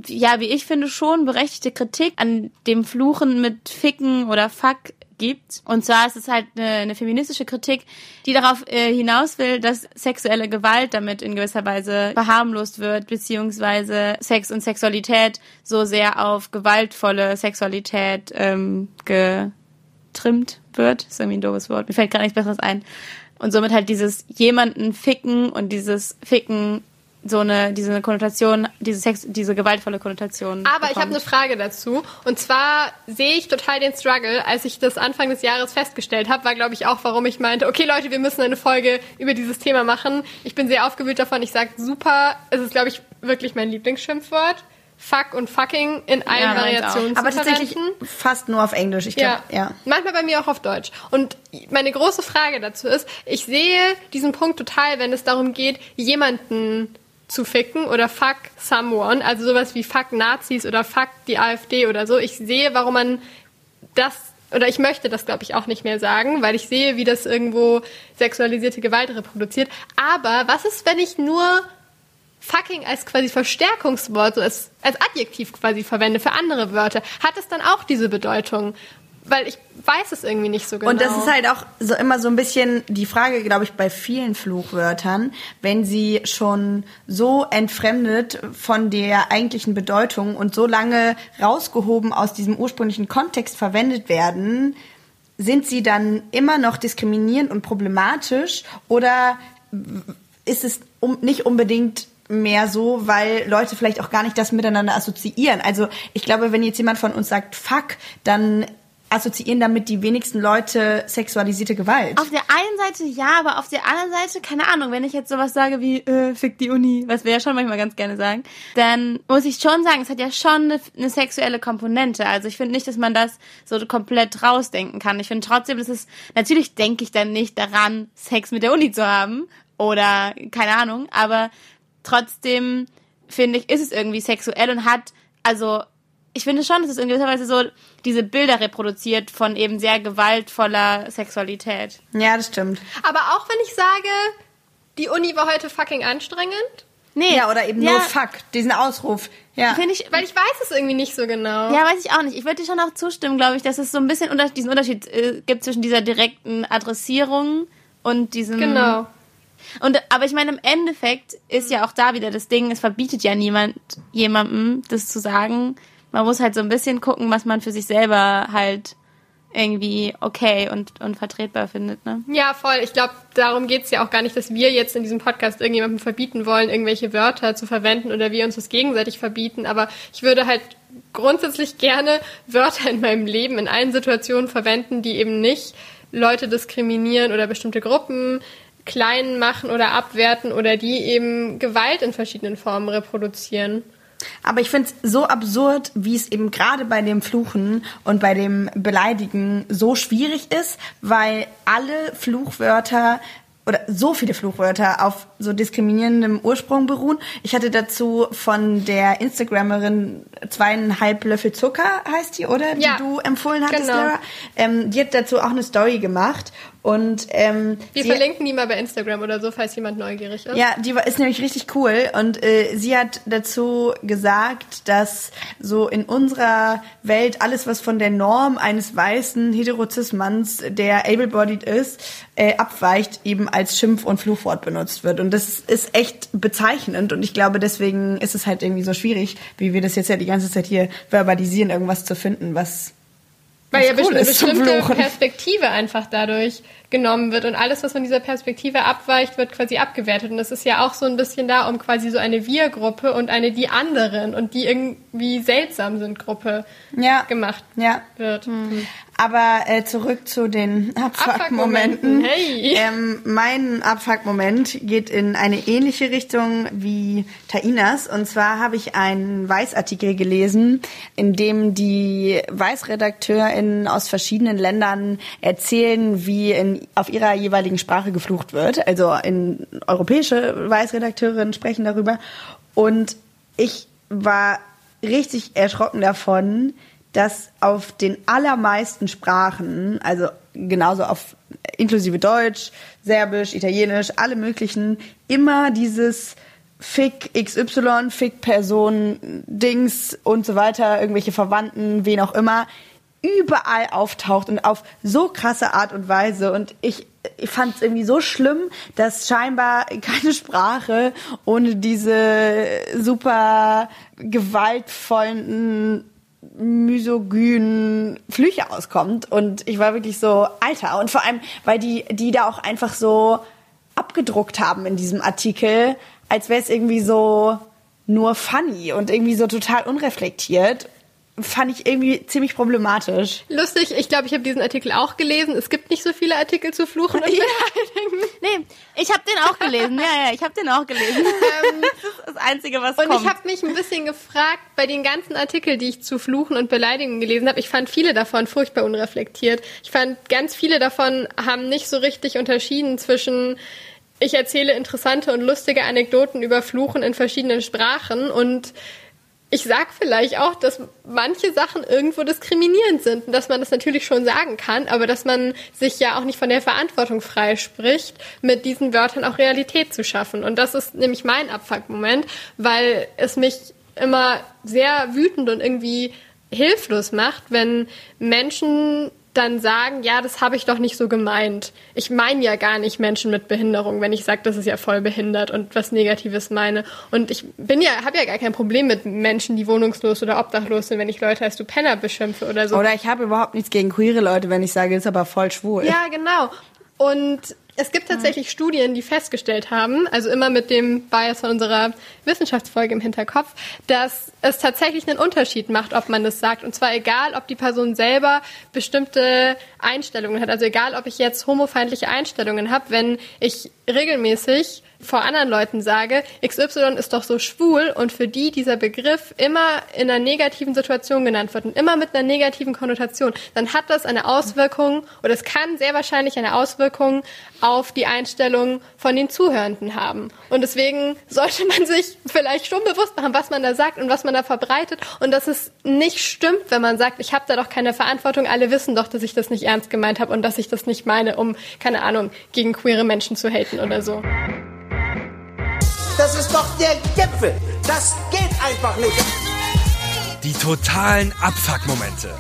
ja, wie ich finde, schon berechtigte Kritik an dem Fluchen mit Ficken oder Fuck gibt. Und zwar ist es halt eine, eine feministische Kritik, die darauf äh, hinaus will, dass sexuelle Gewalt damit in gewisser Weise verharmlost wird, beziehungsweise Sex und Sexualität so sehr auf gewaltvolle Sexualität ähm, getrimmt wird. ist irgendwie ein doofes Wort. Mir fällt gar nichts Besseres ein. Und somit halt dieses jemanden ficken und dieses Ficken so eine diese Konnotation, diese Sex, diese gewaltvolle Konnotation. Aber bekommt. ich habe eine Frage dazu und zwar sehe ich total den Struggle, als ich das Anfang des Jahres festgestellt habe, war glaube ich auch, warum ich meinte, okay Leute, wir müssen eine Folge über dieses Thema machen. Ich bin sehr aufgewühlt davon. Ich sage super, es ist glaube ich wirklich mein Lieblingsschimpfwort. Fuck und fucking in allen ja, Variationen Aber tatsächlich fast nur auf Englisch. Ich glaub, ja. ja. Manchmal bei mir auch auf Deutsch. Und meine große Frage dazu ist, ich sehe diesen Punkt total, wenn es darum geht, jemanden zu ficken oder fuck someone, also sowas wie fuck Nazis oder fuck die AfD oder so. Ich sehe, warum man das oder ich möchte das, glaube ich, auch nicht mehr sagen, weil ich sehe, wie das irgendwo sexualisierte Gewalt reproduziert. Aber was ist, wenn ich nur fucking als quasi Verstärkungswort, so als, als Adjektiv quasi verwende für andere Wörter? Hat es dann auch diese Bedeutung? Weil ich weiß es irgendwie nicht so genau. Und das ist halt auch so immer so ein bisschen die Frage, glaube ich, bei vielen Fluchwörtern, wenn sie schon so entfremdet von der eigentlichen Bedeutung und so lange rausgehoben aus diesem ursprünglichen Kontext verwendet werden, sind sie dann immer noch diskriminierend und problematisch oder ist es nicht unbedingt mehr so, weil Leute vielleicht auch gar nicht das miteinander assoziieren. Also ich glaube, wenn jetzt jemand von uns sagt Fuck, dann assoziieren damit die wenigsten Leute sexualisierte Gewalt. Auf der einen Seite ja, aber auf der anderen Seite, keine Ahnung, wenn ich jetzt sowas sage wie, äh, fick die Uni, was wir ja schon manchmal ganz gerne sagen, dann muss ich schon sagen, es hat ja schon eine, eine sexuelle Komponente. Also ich finde nicht, dass man das so komplett rausdenken kann. Ich finde trotzdem, dass es, natürlich denke ich dann nicht daran, Sex mit der Uni zu haben oder keine Ahnung, aber trotzdem finde ich, ist es irgendwie sexuell und hat, also ich finde schon, dass es in gewisser Weise so diese Bilder reproduziert von eben sehr gewaltvoller Sexualität. Ja, das stimmt. Aber auch wenn ich sage, die Uni war heute fucking anstrengend. Nee. Ja, oder eben ja. nur fuck, diesen Ausruf. Ja. Finde ich, weil ich weiß es irgendwie nicht so genau. Ja, weiß ich auch nicht. Ich würde dir schon auch zustimmen, glaube ich, dass es so ein bisschen unter, diesen Unterschied äh, gibt zwischen dieser direkten Adressierung und diesem. Genau. Und, aber ich meine, im Endeffekt ist ja auch da wieder das Ding, es verbietet ja niemand, jemandem das zu sagen man muss halt so ein bisschen gucken, was man für sich selber halt irgendwie okay und, und vertretbar findet. Ne? Ja, voll. Ich glaube, darum geht's ja auch gar nicht, dass wir jetzt in diesem Podcast irgendjemandem verbieten wollen, irgendwelche Wörter zu verwenden oder wir uns das gegenseitig verbieten. Aber ich würde halt grundsätzlich gerne Wörter in meinem Leben in allen Situationen verwenden, die eben nicht Leute diskriminieren oder bestimmte Gruppen klein machen oder abwerten oder die eben Gewalt in verschiedenen Formen reproduzieren. Aber ich finde es so absurd, wie es eben gerade bei dem Fluchen und bei dem Beleidigen so schwierig ist, weil alle Fluchwörter oder so viele Fluchwörter auf so diskriminierendem Ursprung beruhen. Ich hatte dazu von der Instagrammerin zweieinhalb Löffel Zucker, heißt die, oder? Ja, die du empfohlen hattest, genau. Lara. Ähm, die hat dazu auch eine Story gemacht und ähm, wir verlinken die mal bei Instagram oder so, falls jemand neugierig ist. Ja, die ist nämlich richtig cool und äh, sie hat dazu gesagt, dass so in unserer Welt alles, was von der Norm eines weißen Heterozismanns, der able-bodied ist, äh, abweicht, eben als Schimpf- und Fluchwort benutzt wird. Und das ist echt bezeichnend und ich glaube, deswegen ist es halt irgendwie so schwierig, wie wir das jetzt ja die ganze Zeit hier verbalisieren, irgendwas zu finden, was weil ja cool eine bestimmte Perspektive einfach dadurch genommen wird und alles, was von dieser Perspektive abweicht, wird quasi abgewertet. Und das ist ja auch so ein bisschen da, um quasi so eine Wir-Gruppe und eine die anderen und die irgendwie seltsam sind Gruppe ja. gemacht ja. wird. Mhm. Aber äh, zurück zu den Abfuck-Momenten. Abfuck-Momenten, hey. Ähm, mein Abfuck-Moment geht in eine ähnliche Richtung wie Tainas. Und zwar habe ich einen Weiß-Artikel gelesen, in dem die Weiß-RedakteurInnen aus verschiedenen Ländern erzählen, wie in, auf ihrer jeweiligen Sprache geflucht wird. Also in europäische Weiß-Redakteurinnen sprechen darüber. Und ich war richtig erschrocken davon, dass auf den allermeisten Sprachen, also genauso auf inklusive Deutsch, Serbisch, Italienisch, alle möglichen, immer dieses Fick XY, Fick Person, Dings und so weiter, irgendwelche Verwandten, wen auch immer, überall auftaucht und auf so krasse Art und Weise. Und ich, ich fand es irgendwie so schlimm, dass scheinbar keine Sprache ohne diese super gewaltvollen misogynen Flüche auskommt. Und ich war wirklich so, Alter. Und vor allem, weil die, die da auch einfach so abgedruckt haben in diesem Artikel, als wäre es irgendwie so nur funny und irgendwie so total unreflektiert fand ich irgendwie ziemlich problematisch. Lustig, ich glaube, ich habe diesen Artikel auch gelesen. Es gibt nicht so viele Artikel zu Fluchen und <laughs> Beleidigen. Nee, ich habe den auch gelesen. Ja, ja, ich habe den auch gelesen. <laughs> Ähm, das ist das Einzige, was und kommt. ich habe mich ein bisschen gefragt, bei den ganzen Artikeln, die ich zu Fluchen und Beleidigungen gelesen habe, ich fand viele davon furchtbar unreflektiert. Ich fand, ganz viele davon haben nicht so richtig unterschieden zwischen ich erzähle interessante und lustige Anekdoten über Fluchen in verschiedenen Sprachen und ich sag vielleicht auch, dass manche Sachen irgendwo diskriminierend sind und dass man das natürlich schon sagen kann, aber dass man sich ja auch nicht von der Verantwortung freispricht, mit diesen Wörtern auch Realität zu schaffen. Und das ist nämlich mein Abfuck-Moment, weil es mich immer sehr wütend und irgendwie hilflos macht, wenn Menschen dann sagen, ja, das habe ich doch nicht so gemeint. Ich meine ja gar nicht Menschen mit Behinderung, wenn ich sage, das ist ja voll behindert und was Negatives meine. Und ich bin ja, habe ja gar kein Problem mit Menschen, die wohnungslos oder obdachlos sind, wenn ich Leute als du Penner beschimpfe oder so. Oder ich habe überhaupt nichts gegen queere Leute, wenn ich sage, ist aber voll schwul. Ja, genau. Und es gibt tatsächlich Studien, die festgestellt haben, also immer mit dem Bias von unserer Wissenschaftsfolge im Hinterkopf, dass es tatsächlich einen Unterschied macht, ob man das sagt. Und zwar egal, ob die Person selber bestimmte Einstellungen hat. Also egal, ob ich jetzt homofeindliche Einstellungen habe, wenn ich regelmäßig vor anderen Leuten sage, XY ist doch so schwul und für die dieser Begriff immer in einer negativen Situation genannt wird und immer mit einer negativen Konnotation, dann hat das eine Auswirkung oder es kann sehr wahrscheinlich eine Auswirkung auf die Einstellung von den Zuhörenden haben. Und deswegen sollte man sich vielleicht schon bewusst machen, was man da sagt und was man da verbreitet und dass es nicht stimmt, wenn man sagt, ich habe da doch keine Verantwortung, alle wissen doch, dass ich das nicht ernst gemeint habe und dass ich das nicht meine, um, keine Ahnung, gegen queere Menschen zu haten oder so. Das ist doch der Gipfel. Das geht einfach nicht. Die totalen Abfuck-Momente.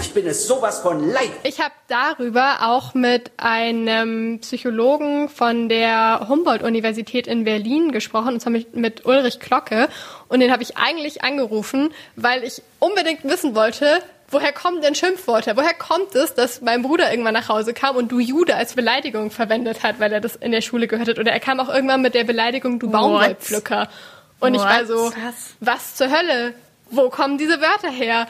Ich bin es sowas von leid. Ich habe darüber auch mit einem Psychologen von der Humboldt-Universität in Berlin gesprochen, und zwar mit, mit Ulrich Glocke. Und den habe ich eigentlich angerufen, weil ich unbedingt wissen wollte, woher kommen denn Schimpfworte? Woher kommt es, dass mein Bruder irgendwann nach Hause kam und du Jude als Beleidigung verwendet hat, weil er das in der Schule gehört hat? Oder er kam auch irgendwann mit der Beleidigung du Baumwollpflücker. Und ich war so, was zur Hölle? Wo kommen diese Wörter her?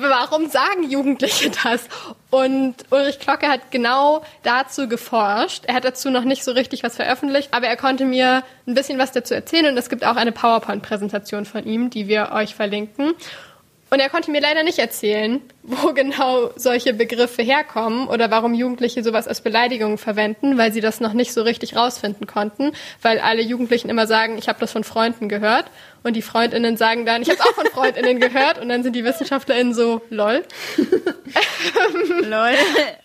warum sagen Jugendliche das? Und Ulrich Glocke hat genau dazu geforscht. Er hat dazu noch nicht so richtig was veröffentlicht, aber er konnte mir ein bisschen was dazu erzählen und es gibt auch eine PowerPoint-Präsentation von ihm, die wir euch verlinken. Und er konnte mir leider nicht erzählen, wo <laughs> genau solche Begriffe herkommen oder warum Jugendliche sowas als Beleidigung verwenden, weil sie das noch nicht so richtig rausfinden konnten, weil alle Jugendlichen immer sagen, ich habe das von Freunden gehört und die Freundinnen sagen dann, ich habe es auch von Freundinnen <laughs> gehört und dann sind die Wissenschaftlerinnen so, lol. <laughs> lol.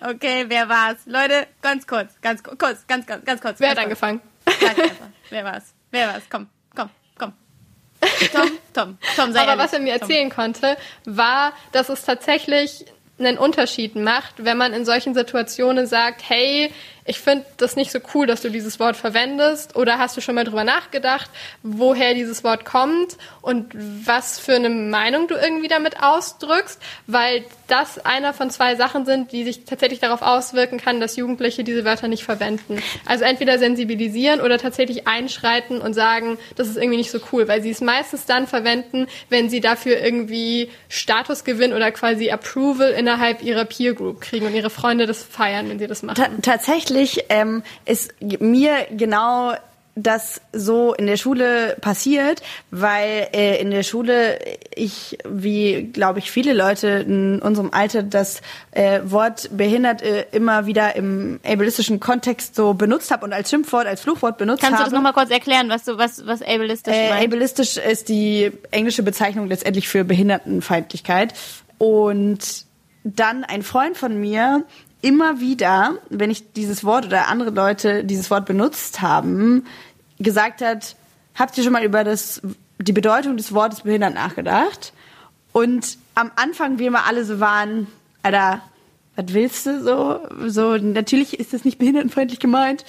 Okay, wer war's? Leute, ganz kurz, ganz kurz, ganz, ganz, ganz kurz. Wer hat angefangen? Wer war's? Wer war's? Komm. Tom, Tom, Tom, sei Aber ehrlich. was er mir Tom. erzählen konnte, war, dass es tatsächlich einen Unterschied macht, wenn man in solchen Situationen sagt, hey, ich finde das nicht so cool, dass du dieses Wort verwendest. Oder hast du schon mal drüber nachgedacht, woher dieses Wort kommt und was für eine Meinung du irgendwie damit ausdrückst? Weil das einer von zwei Sachen sind, die sich tatsächlich darauf auswirken kann, dass Jugendliche diese Wörter nicht verwenden. Also entweder sensibilisieren oder tatsächlich einschreiten und sagen, das ist irgendwie nicht so cool, weil sie es meistens dann verwenden, wenn sie dafür irgendwie Statusgewinn oder quasi Approval innerhalb ihrer Peer Group kriegen und ihre Freunde das feiern, wenn sie das machen. Ta tatsächlich ähm, ist mir genau das so in der Schule passiert, weil äh, in der Schule ich, wie glaube ich viele Leute in unserem Alter, das äh, Wort behindert äh, immer wieder im ableistischen Kontext so benutzt habe und als Schimpfwort, als Fluchwort benutzt Kannst habe. du das nochmal kurz erklären, was du was was ableistisch Äh, meint? ableistisch ist die englische Bezeichnung letztendlich für Behindertenfeindlichkeit. Und dann ein Freund von mir immer wieder, wenn ich dieses Wort oder andere Leute dieses Wort benutzt haben, gesagt hat, habt ihr schon mal über das, die Bedeutung des Wortes behindert nachgedacht? Und am Anfang wir immer alle so waren, Alter, was willst du so? So, natürlich ist das nicht behindertenfreundlich gemeint.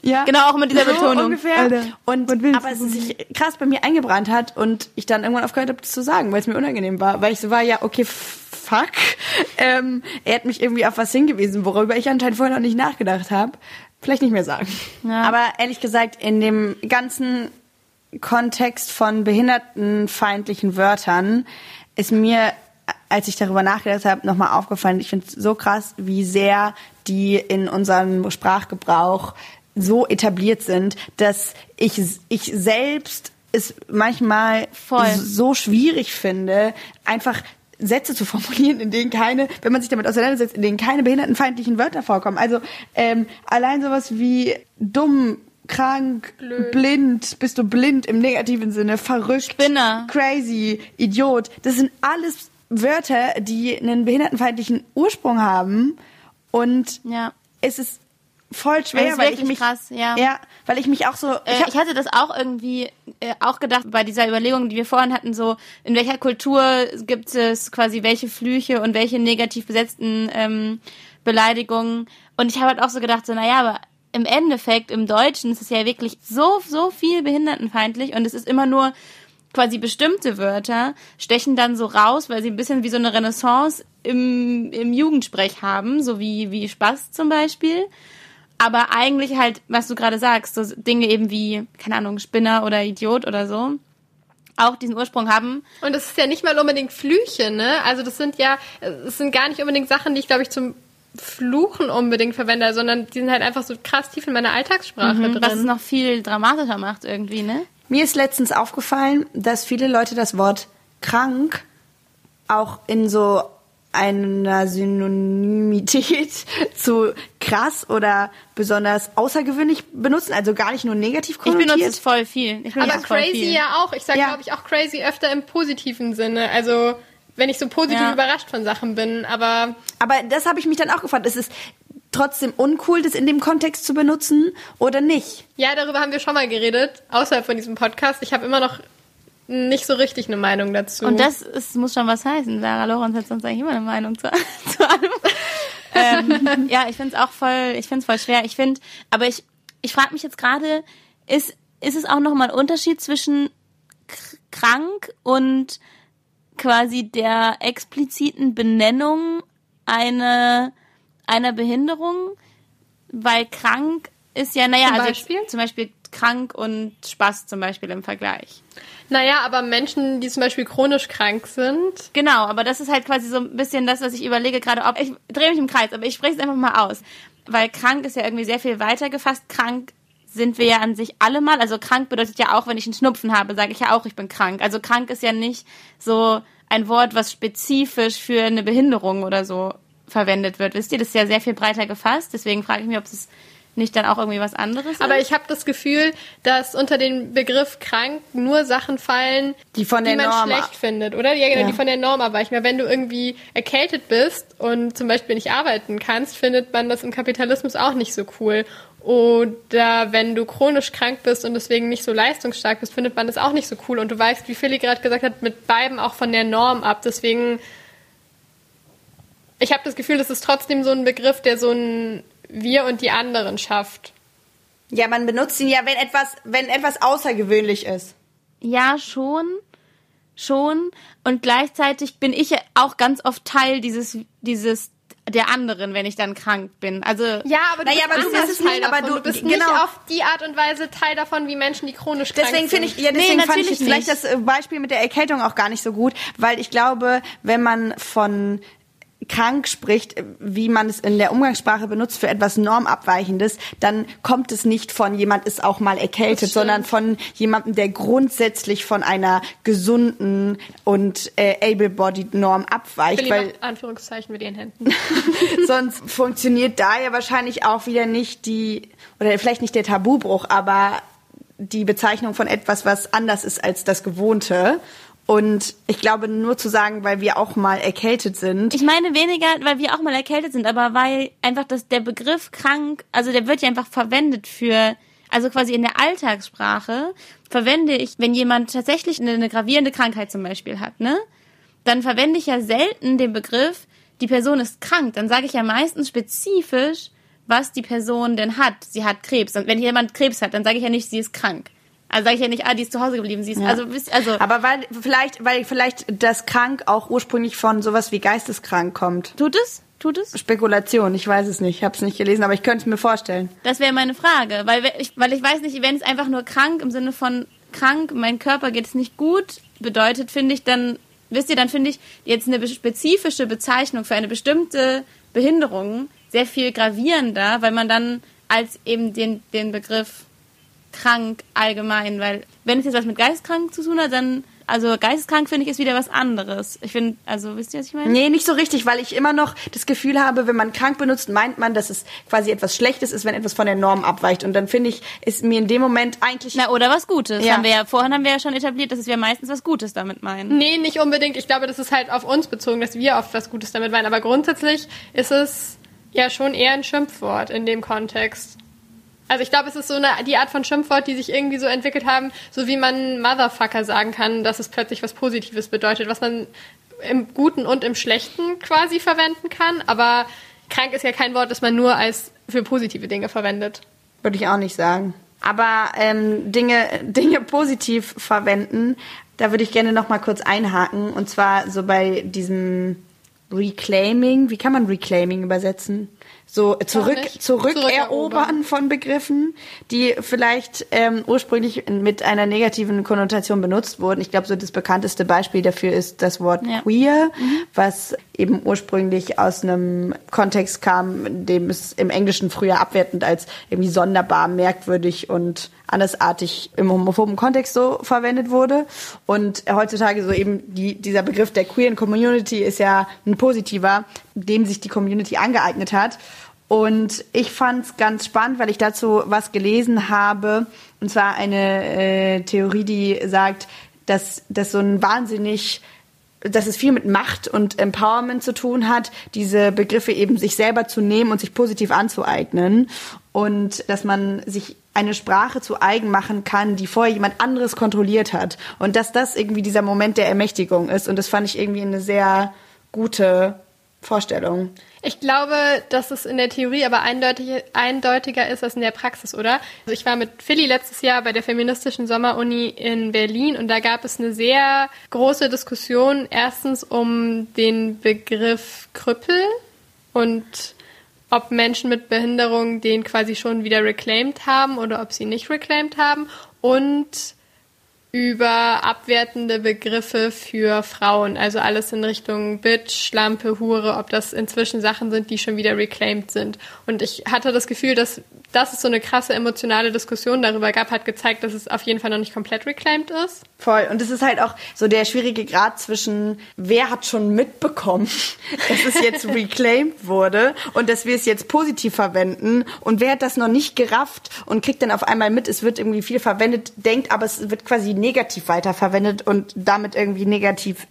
Ja. Genau, auch mit dieser so Betonung. Ungefähr. Alter, und, aber es sich krass bei mir eingebrannt hat und ich dann irgendwann aufgehört habe, das zu sagen, weil es mir unangenehm war. Weil ich so war, ja, okay, fuck. <laughs> Ähm, er hat mich irgendwie auf was hingewiesen, worüber ich anscheinend vorher noch nicht nachgedacht habe. Vielleicht nicht mehr sagen. Ja. Aber ehrlich gesagt, in dem ganzen Kontext von behindertenfeindlichen Wörtern ist mir, als ich darüber nachgedacht habe, nochmal aufgefallen, ich finde es so krass, wie sehr die in unserem Sprachgebrauch so etabliert sind, dass ich, ich selbst es manchmal Voll. so schwierig finde, einfach Sätze zu formulieren, in denen keine, wenn man sich damit auseinandersetzt, in denen keine behindertenfeindlichen Wörter vorkommen. Also ähm, allein sowas wie dumm, krank, blind, bist du blind im negativen Sinne, verrückt, Spinner. crazy, Idiot. Das sind alles Wörter, die einen behindertenfeindlichen Ursprung haben und ja. es ist voll schwer, weil ich mich krass, ja. ja, weil ich mich auch so Äh, hab- ich hatte das auch irgendwie äh, auch gedacht bei dieser Überlegung, die wir vorhin hatten, so in welcher Kultur gibt es quasi welche Flüche und welche negativ besetzten ähm, Beleidigungen. Und ich habe halt auch so gedacht, so naja, aber im Endeffekt im Deutschen ist es ja wirklich so so viel behindertenfeindlich und es ist immer nur quasi bestimmte Wörter stechen dann so raus, weil sie ein bisschen wie so eine Renaissance im, im Jugendsprech haben, so wie, wie Spaß zum Beispiel. Aber eigentlich halt, was du gerade sagst, so Dinge eben wie, keine Ahnung, Spinner oder Idiot oder so, auch diesen Ursprung haben. Und es ist ja nicht mal unbedingt Flüche, ne? Also das sind ja, es sind gar nicht unbedingt Sachen, die ich, glaube ich, zum Fluchen unbedingt verwende, sondern die sind halt einfach so krass tief in meiner Alltagssprache Mhm, drin. was es noch viel dramatischer macht irgendwie, ne? Mir ist letztens aufgefallen, dass viele Leute das Wort krank auch in so einer Synonymität <laughs> zu krass oder besonders außergewöhnlich benutzen, also gar nicht nur negativ Ich konnotiert. benutze es voll viel. Ich Aber voll crazy viel. ja auch. Ich sage, Ja. glaube ich, auch crazy öfter im positiven Sinne. Also wenn ich so positiv Ja. überrascht von Sachen bin. Aber Aber das habe ich mich dann auch gefragt. Ist es trotzdem uncool, das in dem Kontext zu benutzen oder nicht? ja, darüber haben wir schon mal geredet, außerhalb von diesem Podcast. Ich habe immer noch nicht so richtig eine Meinung dazu. Und das ist, muss schon was heißen. Sarah Lorenz hat sonst eigentlich immer eine Meinung zu, <laughs> zu allem. <laughs> ähm, ja, ich finde es auch voll, ich finde es voll schwer. Ich finde, aber ich, ich frage mich jetzt gerade, ist, ist es auch nochmal ein Unterschied zwischen krank und quasi der expliziten Benennung eine, einer Behinderung? Weil krank ist ja, naja, Zum also Beispiel? zum Beispiel krank und Spaß zum Beispiel im Vergleich. naja, aber Menschen, die zum Beispiel chronisch krank sind, Genau, aber das ist halt quasi so ein bisschen das, was ich überlege gerade, ob ich drehe mich im Kreis, aber ich spreche es einfach mal aus, weil krank ist ja irgendwie sehr viel weiter gefasst. Krank sind wir ja an sich alle mal, also krank bedeutet ja auch, wenn ich einen Schnupfen habe, sage ich ja auch, ich bin krank. Also krank ist ja nicht so ein Wort, was spezifisch für eine Behinderung oder so verwendet wird. Wisst ihr, das ist ja sehr viel breiter gefasst, deswegen frage ich mich, ob es nicht dann auch irgendwie was anderes aber ist. ich habe das Gefühl, dass unter den Begriff krank nur Sachen fallen, Die von der die man Norm schlecht findet, oder? Ja, genau, Ja. die von der Norm abweichen. Weil wenn du irgendwie erkältet bist und zum Beispiel nicht arbeiten kannst, findet man das im Kapitalismus auch nicht so cool. Oder wenn du chronisch krank bist und deswegen nicht so leistungsstark bist, findet man das auch nicht so cool. Und du weißt, wie Philly gerade gesagt hat, mit beiden auch von der Norm ab. Deswegen, ich habe das Gefühl, das ist trotzdem so ein Begriff, der so ein wir und die anderen schafft. Ja, man benutzt ihn ja, wenn etwas, wenn etwas außergewöhnlich ist. Ja, schon. Schon. Und gleichzeitig bin ich ja auch ganz oft Teil dieses, dieses der anderen, wenn ich dann krank bin. Also ja, aber du naja, bist, aber du bist es Teil nicht, davon. aber du, du bist genau. nicht auf die Art und Weise Teil davon, wie Menschen, die chronisch krank Deswegen sind. finde ich, ja, deswegen Nee, fand ich vielleicht nicht. das äh, Beispiel mit der Erkältung auch gar nicht so gut, weil ich glaube, wenn man von krank spricht, wie man es in der Umgangssprache benutzt für etwas normabweichendes, dann kommt es nicht von jemand ist auch mal erkältet, sondern von jemandem, der grundsätzlich von einer gesunden und äh, able-bodied Norm abweicht, weil Anführungszeichen mit ihren Händen. <laughs> sonst funktioniert da ja wahrscheinlich auch wieder nicht die, oder vielleicht nicht der Tabubruch, aber die Bezeichnung von etwas, was anders ist als das Gewohnte. Und ich glaube, nur zu sagen, weil wir auch mal erkältet sind. Ich meine weniger, weil wir auch mal erkältet sind, aber weil einfach das, der Begriff krank, also der wird ja einfach verwendet für, also quasi in der Alltagssprache verwende ich, wenn jemand tatsächlich eine, eine gravierende Krankheit zum Beispiel hat, ne? Dann verwende ich ja selten den Begriff, die Person ist krank. Dann sage ich ja meistens spezifisch, was die Person denn hat. Sie hat Krebs. Und wenn jemand Krebs hat, dann sage ich ja nicht, sie ist krank. Also sage ich ja nicht, ah, die ist zu Hause geblieben, sie ist, also, wisst- also, aber weil vielleicht, weil vielleicht das krank auch ursprünglich von sowas wie geisteskrank kommt. tut es? Tut es? Spekulation, ich weiß es nicht, ich habe es nicht gelesen, aber ich könnte es mir vorstellen. Das wäre meine Frage, weil we- ich, weil ich weiß nicht, wenn es einfach nur krank im Sinne von krank, mein Körper geht es nicht gut bedeutet, finde ich dann, wisst ihr, dann finde ich jetzt eine spezifische Bezeichnung für eine bestimmte Behinderung sehr viel gravierender, weil man dann als eben den, den Begriff krank allgemein, weil wenn es jetzt was mit geisteskrank zu tun hat, dann also geisteskrank finde ich ist wieder was anderes. Ich finde, also wisst ihr, was ich meine? Nee, nicht so richtig, weil ich immer noch das Gefühl habe, wenn man krank benutzt, meint man, dass es quasi etwas Schlechtes ist, wenn etwas von der Norm abweicht. Und dann finde ich, ist mir in dem Moment eigentlich. Na, oder was Gutes. Ja. Haben wir ja, vorhin haben wir ja schon etabliert, dass wir meistens was Gutes damit meinen. Nee, nicht unbedingt. Ich glaube, das ist halt auf uns bezogen, dass wir oft was Gutes damit meinen. Aber grundsätzlich ist es ja schon eher ein Schimpfwort in dem Kontext. Also ich glaube, es ist so eine die Art von Schimpfwort, die sich irgendwie so entwickelt haben, so wie man Motherfucker sagen kann, dass es plötzlich was Positives bedeutet, was man im Guten und im Schlechten quasi verwenden kann. Aber krank ist ja kein Wort, das man nur als für positive Dinge verwendet. Würde ich auch nicht sagen. Aber ähm, Dinge, <laughs> Dinge positiv verwenden, da würde ich gerne noch mal kurz einhaken. Und zwar so bei diesem Reclaiming. Wie kann man Reclaiming übersetzen? So zurück, zurückerobern von Begriffen, die vielleicht ähm, ursprünglich mit einer negativen Konnotation benutzt wurden. Ich glaube, so das bekannteste Beispiel dafür ist das Wort Ja. queer, was eben ursprünglich aus einem Kontext kam, in dem es im Englischen früher abwertend als irgendwie sonderbar, merkwürdig und andersartig im homophoben Kontext so verwendet wurde. Und heutzutage so eben die, dieser Begriff der queeren Community ist ja ein positiver, den sich die Community angeeignet hat. Und ich fand es ganz spannend, weil ich dazu was gelesen habe. Und zwar eine äh, Theorie, die sagt, dass das so ein wahnsinnig dass es viel mit Macht und Empowerment zu tun hat, diese Begriffe eben sich selber zu nehmen und sich positiv anzueignen und dass man sich eine Sprache zu eigen machen kann, die vorher jemand anderes kontrolliert hat und dass das irgendwie dieser Moment der Ermächtigung ist und das fand ich irgendwie eine sehr gute Vorstellung. Ich glaube, dass es in der Theorie aber eindeutig, eindeutiger ist als in der Praxis, oder? Also ich war mit Philly letztes Jahr bei der feministischen Sommeruni in Berlin und da gab es eine sehr große Diskussion erstens um den Begriff Krüppel und ob Menschen mit Behinderung den quasi schon wieder reclaimed haben oder ob sie nicht reclaimed haben und über abwertende Begriffe für Frauen, also alles in Richtung Bitch, Schlampe, Hure, ob das inzwischen Sachen sind, die schon wieder reclaimed sind. Und ich hatte das Gefühl, dass dass es so eine krasse emotionale Diskussion darüber gab, hat gezeigt, dass es auf jeden Fall noch nicht komplett reclaimed ist. Voll. Und es ist halt auch so der schwierige Grad zwischen, wer hat schon mitbekommen, <laughs> dass es jetzt <laughs> reclaimed wurde und dass wir es jetzt positiv verwenden und wer hat das noch nicht gerafft und kriegt dann auf einmal mit, es wird irgendwie viel verwendet, denkt aber es wird quasi negativ weiterverwendet und damit irgendwie negativ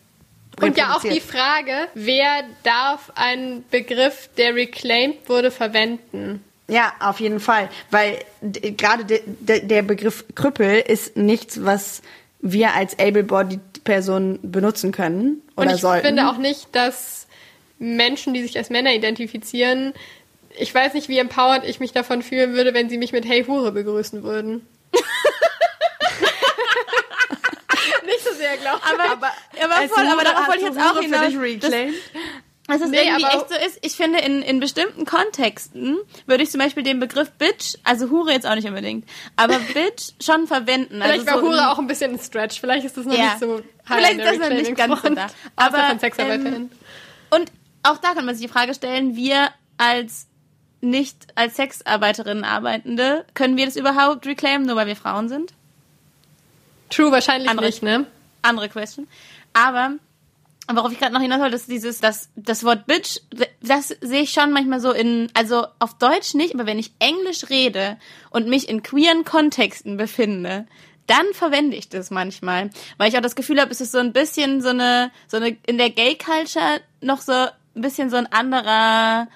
Und ja auch die. Frage, wer darf einen Begriff, der reclaimed wurde, verwenden? Ja, auf jeden Fall. Weil gerade de, de, der Begriff Krüppel ist nichts, was wir als able-bodied Person benutzen können oder Und ich sollten. finde auch nicht, dass Menschen, die sich als Männer identifizieren, ich weiß nicht, wie empowered ich mich davon fühlen würde, wenn sie mich mit Hey Hure begrüßen würden. <laughs> nicht so sehr, glaube ich. Aber, aber, voll, aber darauf wollte ich jetzt auch hinaus. Das, dass es Nee, irgendwie echt so ist. Ich finde, in, in bestimmten Kontexten würde ich zum Beispiel den Begriff Bitch, also Hure jetzt auch nicht unbedingt, aber <laughs> Bitch schon verwenden. Vielleicht also war so Hure auch ein bisschen ein Stretch. Vielleicht ist das noch Ja. nicht so high Vielleicht ist das noch nicht ganz so da. <laughs> Aber, von ähm, Und auch da kann man sich die Frage stellen, wir als nicht als Sexarbeiterinnen arbeitende, können wir das überhaupt reclaimen, nur weil wir Frauen sind? True, wahrscheinlich Andere- nicht, ne? Andere Question. Aber worauf ich gerade noch hinaus wollte, ist dieses, das, das Wort Bitch, das sehe ich schon manchmal so in, also auf Deutsch nicht, aber wenn ich Englisch rede und mich in queeren Kontexten befinde, dann verwende ich das manchmal, weil ich auch das Gefühl habe, es ist so ein bisschen so eine, so eine in der Gay Culture noch so ein bisschen so ein anderer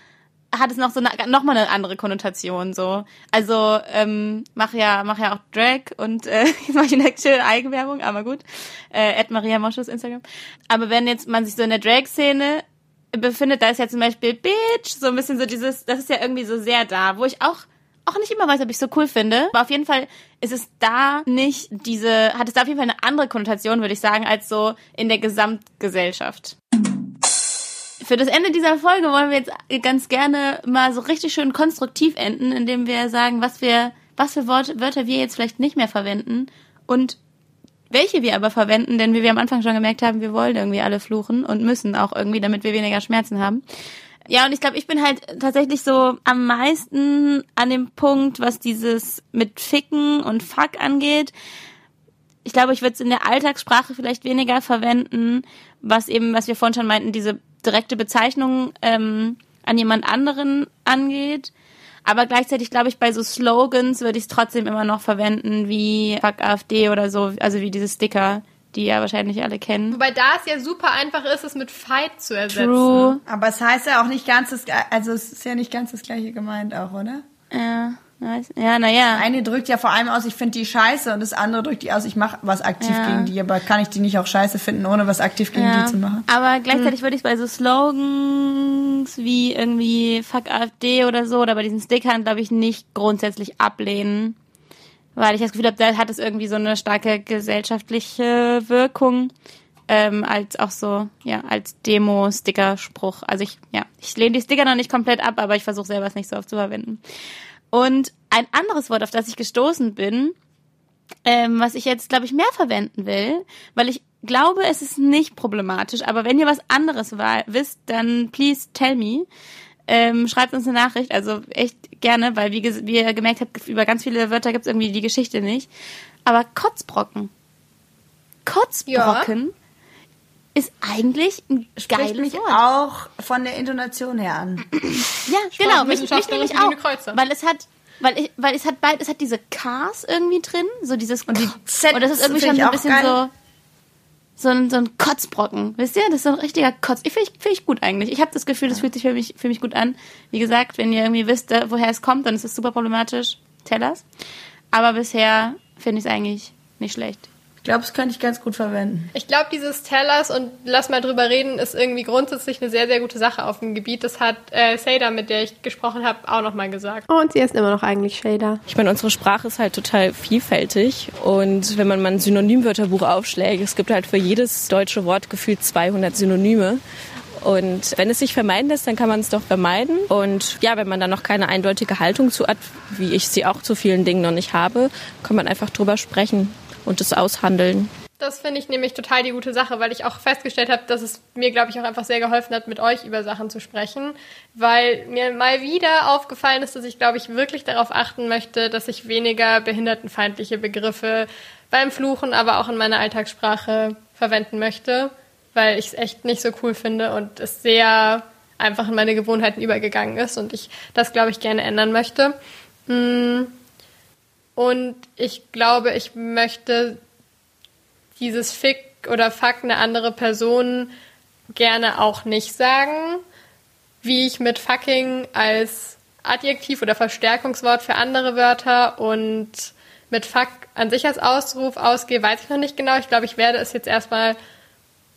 hat es noch so eine, noch mal eine andere Konnotation so. Also ähm, mach ja mach ja auch Drag und äh, jetzt mache eine schöne Eigenwerbung, aber gut. Äh, Maria Moschus Instagram. Aber wenn jetzt man sich so in der Drag-Szene befindet, da ist ja zum Beispiel Bitch, so ein bisschen so dieses, das ist ja irgendwie so sehr da, wo ich auch auch nicht immer weiß, ob ich so cool finde. Aber auf jeden Fall ist es da nicht diese, hat es da auf jeden Fall eine andere Konnotation, würde ich sagen, als so in der Gesamtgesellschaft. Für das Ende dieser Folge wollen wir jetzt ganz gerne mal so richtig schön konstruktiv enden, indem wir sagen, was wir, was für Worte, Wörter wir jetzt vielleicht nicht mehr verwenden und welche wir aber verwenden, denn wie wir am Anfang schon gemerkt haben, wir wollen irgendwie alle fluchen und müssen auch irgendwie, damit wir weniger Schmerzen haben. Ja, und ich glaube, ich bin halt tatsächlich so am meisten an dem Punkt, was dieses mit Ficken und Fuck angeht. Ich glaube, ich würde es in der Alltagssprache vielleicht weniger verwenden, was eben, was wir vorhin schon meinten, diese direkte Bezeichnung ähm, an jemand anderen angeht. Aber gleichzeitig glaube ich, bei so Slogans würde ich es trotzdem immer noch verwenden, wie Fuck AfD oder so, also wie diese Sticker, die ja wahrscheinlich alle kennen. Wobei da es ja super einfach ist, es mit Fight zu ersetzen. True. Aber es heißt ja auch nicht ganz das, also es ist ja nicht ganz das gleiche gemeint auch, oder? Ja, ja, naja. Eine drückt ja vor allem aus, ich finde die scheiße und das andere drückt die aus, ich mache was aktiv Ja. gegen die, aber kann ich die nicht auch scheiße finden, ohne was aktiv gegen Ja, die zu machen? aber gleichzeitig würde ich bei so Slogans wie irgendwie Fuck AfD oder so oder bei diesen Stickern, glaube ich, nicht grundsätzlich ablehnen. Weil ich das Gefühl habe, da hat es irgendwie so eine starke gesellschaftliche Wirkung. Ähm, als auch so, ja, als Demo-Sticker-Spruch. Also ich, ja, ich lehne die Sticker noch nicht komplett ab, aber ich versuche selber es nicht so oft zu verwenden. Und ein anderes Wort, auf das ich gestoßen bin, ähm, was ich jetzt, glaube ich, mehr verwenden will, weil ich glaube, es ist nicht problematisch, aber wenn ihr was anderes wisst, dann please tell me. Ähm, schreibt uns eine Nachricht, also echt gerne, weil wie, wie ihr gemerkt habt, über ganz viele Wörter gibt es irgendwie die Geschichte nicht. Aber Kotzbrocken. Kotzbrocken ist eigentlich ein Spricht geiles mich Wort. auch von der Intonation her an. <clears throat> Ja, genau, mich, mich nämlich auch, Kreuzer. weil es hat, weil ich, weil es hat beid, es hat diese Ks irgendwie drin, so dieses und die Zs und das ist irgendwie schon so ein bisschen geil. so so ein, so ein Kotzbrocken, wisst ihr? Das ist so ein richtiger Kotz. Ich finde ich, find ich gut eigentlich. Ich habe das Gefühl, das fühlt sich für mich für mich gut an. Wie gesagt, wenn ihr irgendwie wisst, äh, woher es kommt, dann ist es super problematisch. Tellers. Aber bisher finde ich es eigentlich nicht schlecht. Ich glaube, das könnte ich ganz gut verwenden. Ich glaube, dieses Tellers und lass mal drüber reden, ist irgendwie grundsätzlich eine sehr, sehr gute Sache auf dem Gebiet. Das hat äh, Seda, mit der ich gesprochen habe, auch nochmal gesagt. Und sie ist immer noch eigentlich Shader. Ich meine, unsere Sprache ist halt total vielfältig und wenn man mal ein Synonymwörterbuch aufschlägt, es gibt halt für jedes deutsche Wort gefühlt 200 Synonyme. Und wenn es sich vermeiden lässt, dann kann man es doch vermeiden. Und ja, wenn man dann noch keine eindeutige Haltung zu hat, wie ich sie auch zu vielen Dingen noch nicht habe, kann man einfach drüber sprechen und es aushandeln. Das finde ich nämlich total die gute Sache, weil ich auch festgestellt habe, dass es mir, glaube ich, auch einfach sehr geholfen hat, mit euch über Sachen zu sprechen, weil mir mal wieder aufgefallen ist, dass ich, glaube ich, wirklich darauf achten möchte, dass ich weniger behindertenfeindliche Begriffe beim Fluchen, aber auch in meiner Alltagssprache verwenden möchte, weil ich es echt nicht so cool finde und es sehr einfach in meine Gewohnheiten übergegangen ist und ich das, glaube ich, gerne ändern möchte. Mm. Und ich glaube, ich möchte dieses Fick oder Fuck eine andere Person gerne auch nicht sagen, wie ich mit fucking als Adjektiv oder Verstärkungswort für andere Wörter und mit fuck an sich als Ausruf ausgehe, weiß ich noch nicht genau. Ich glaube, ich werde es jetzt erstmal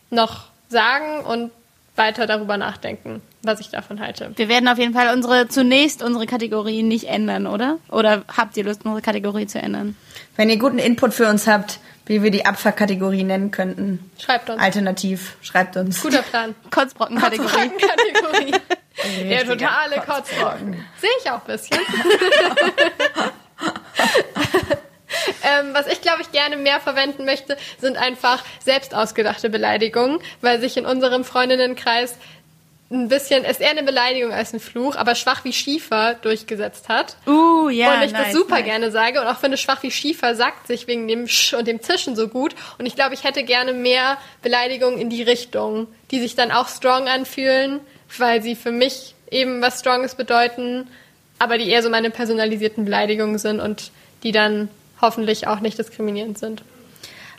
noch sagen und weiter darüber nachdenken, was ich davon halte. Wir werden auf jeden Fall unsere zunächst unsere Kategorie nicht ändern, oder? Oder habt ihr Lust, unsere Kategorie zu ändern? Wenn ihr guten Input für uns habt, wie wir die Abfuck-Kategorie nennen könnten. Schreibt uns. Alternativ, schreibt uns. Guter Plan. <laughs> Kotzbrocken-Kategorie. Kategorie. <laughs> Der totale Kotzbrocken. Kotzbrocken. Sehe ich auch ein bisschen. <laughs> <laughs> ähm, was ich, glaube ich, gerne mehr verwenden möchte, sind einfach selbst ausgedachte Beleidigungen, weil sich in unserem Freundinnenkreis ein bisschen, ist eher eine Beleidigung als ein Fluch, aber schwach wie Schiefer durchgesetzt hat. Uh, ja, und ich nice, das super nice. gerne sage und auch finde schwach wie Schiefer sagt sich wegen dem Sch und dem Zischen so gut und ich glaube, ich hätte gerne mehr Beleidigungen in die Richtung, die sich dann auch strong anfühlen, weil sie für mich eben was Stronges bedeuten, aber die eher so meine personalisierten Beleidigungen sind und die dann hoffentlich auch nicht diskriminierend sind.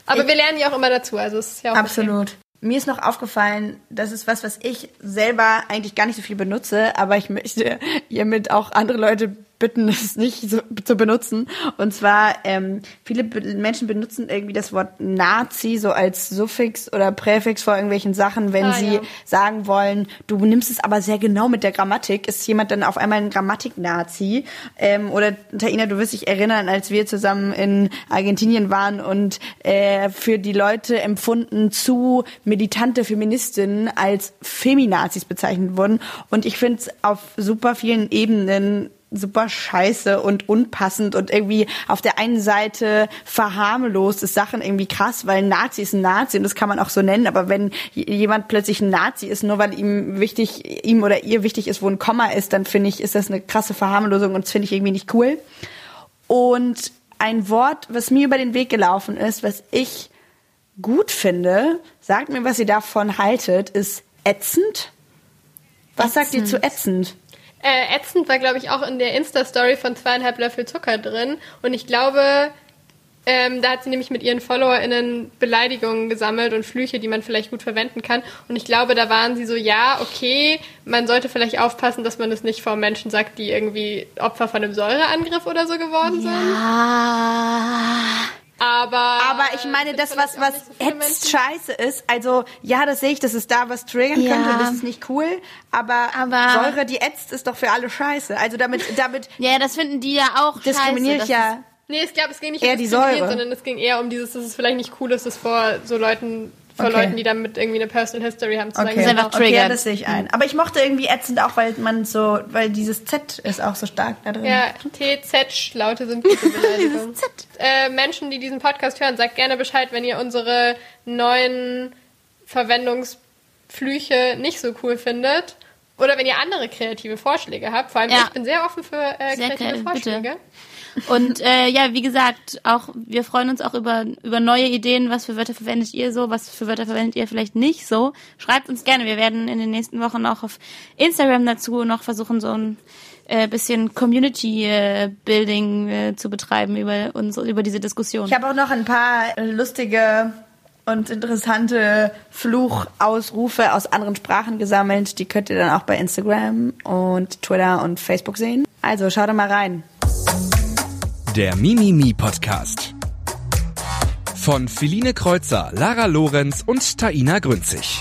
Aber Ich- wir lernen ja auch immer dazu, also es ist ja auch okay. Absolut. Mir ist noch aufgefallen, das ist was, was ich selber eigentlich gar nicht so viel benutze, aber ich möchte hiermit auch andere Leute bitten, <laughs> es nicht so, zu benutzen. Und zwar, ähm, viele Be Menschen benutzen irgendwie das Wort Nazi so als Suffix oder Präfix vor irgendwelchen Sachen, wenn Ah, sie ja. sagen wollen, du nimmst es aber sehr genau mit der Grammatik, ist jemand dann auf einmal ein Grammatik-Nazi? Ähm, oder Taina, du wirst dich erinnern, als wir zusammen in Argentinien waren und äh, für die Leute empfunden zu militante Feministinnen als Feminazis bezeichnet wurden. Und ich finde es auf super vielen Ebenen super scheiße und unpassend und irgendwie auf der einen Seite verharmlost ist Sachen irgendwie krass, weil ein Nazi ist ein Nazi und das kann man auch so nennen, aber wenn jemand plötzlich ein Nazi ist, nur weil ihm wichtig, ihm oder ihr wichtig ist, wo ein Komma ist, dann finde ich, ist das eine krasse Verharmlosung und das finde ich irgendwie nicht cool. Und ein Wort, was mir über den Weg gelaufen ist, was ich gut finde, sagt mir, was ihr davon haltet, ist ätzend. Was sagt ihr zu ätzend? Äh, ätzend war, glaube ich, auch in der Insta-Story von zweieinhalb Löffel Zucker drin. Und ich glaube, ähm, da hat sie nämlich mit ihren FollowerInnen Beleidigungen gesammelt und Flüche, die man vielleicht gut verwenden kann. Und ich glaube, da waren sie so, ja, okay, man sollte vielleicht aufpassen, dass man es nicht vor Menschen sagt, die irgendwie Opfer von einem Säureangriff oder so geworden sind. Aber, Aber ich meine, das, was, was ätzend scheiße ist, also ja, das sehe ich, dass es da was triggern Ja. könnte und das ist nicht cool, aber, Aber- Säure, die ätzt, ist doch für alle scheiße. Also damit, damit <laughs> Ja, das finden die ja auch diskriminiere scheiße. ich Das ja. Nee, ich glaube, es ging nicht Eher um die Säure. sondern es ging eher um dieses, dass es vielleicht nicht cool ist, das vor so Leuten, vor Okay. Leuten, die damit irgendwie eine Personal History haben, zu sagen. Okay, ist einfach okay, triggert. das sehe ich ein. Aber ich mochte irgendwie ätzend auch, weil man so, weil dieses Z ist auch so stark da drin. Ja, TZ-Laute sind gute <laughs> Beleidigungen. äh, Menschen, die diesen Podcast hören, sagt gerne Bescheid, wenn ihr unsere neuen Verwendungsflüche nicht so cool findet. Oder wenn ihr andere kreative Vorschläge habt. Vor allem, Ja. ich bin sehr offen für äh, Sehr kreative geil, bitte. Und äh, ja, wie gesagt, auch wir freuen uns auch über über neue Ideen. Was für Wörter verwendet ihr so? Was für Wörter verwendet ihr vielleicht nicht so? Schreibt uns gerne. Wir werden in den nächsten Wochen auch auf Instagram dazu noch versuchen, so ein äh, bisschen Community äh, Building äh, zu betreiben über uns über diese Diskussion. Ich habe auch noch ein paar lustige und interessante Fluchausrufe aus anderen Sprachen gesammelt. Die könnt ihr dann auch bei Instagram und Twitter und Facebook sehen. Also schaut da mal rein. Der Mimimi Podcast. Von Philine Kreuzer, Lara Lorenz und Taina Grünzig.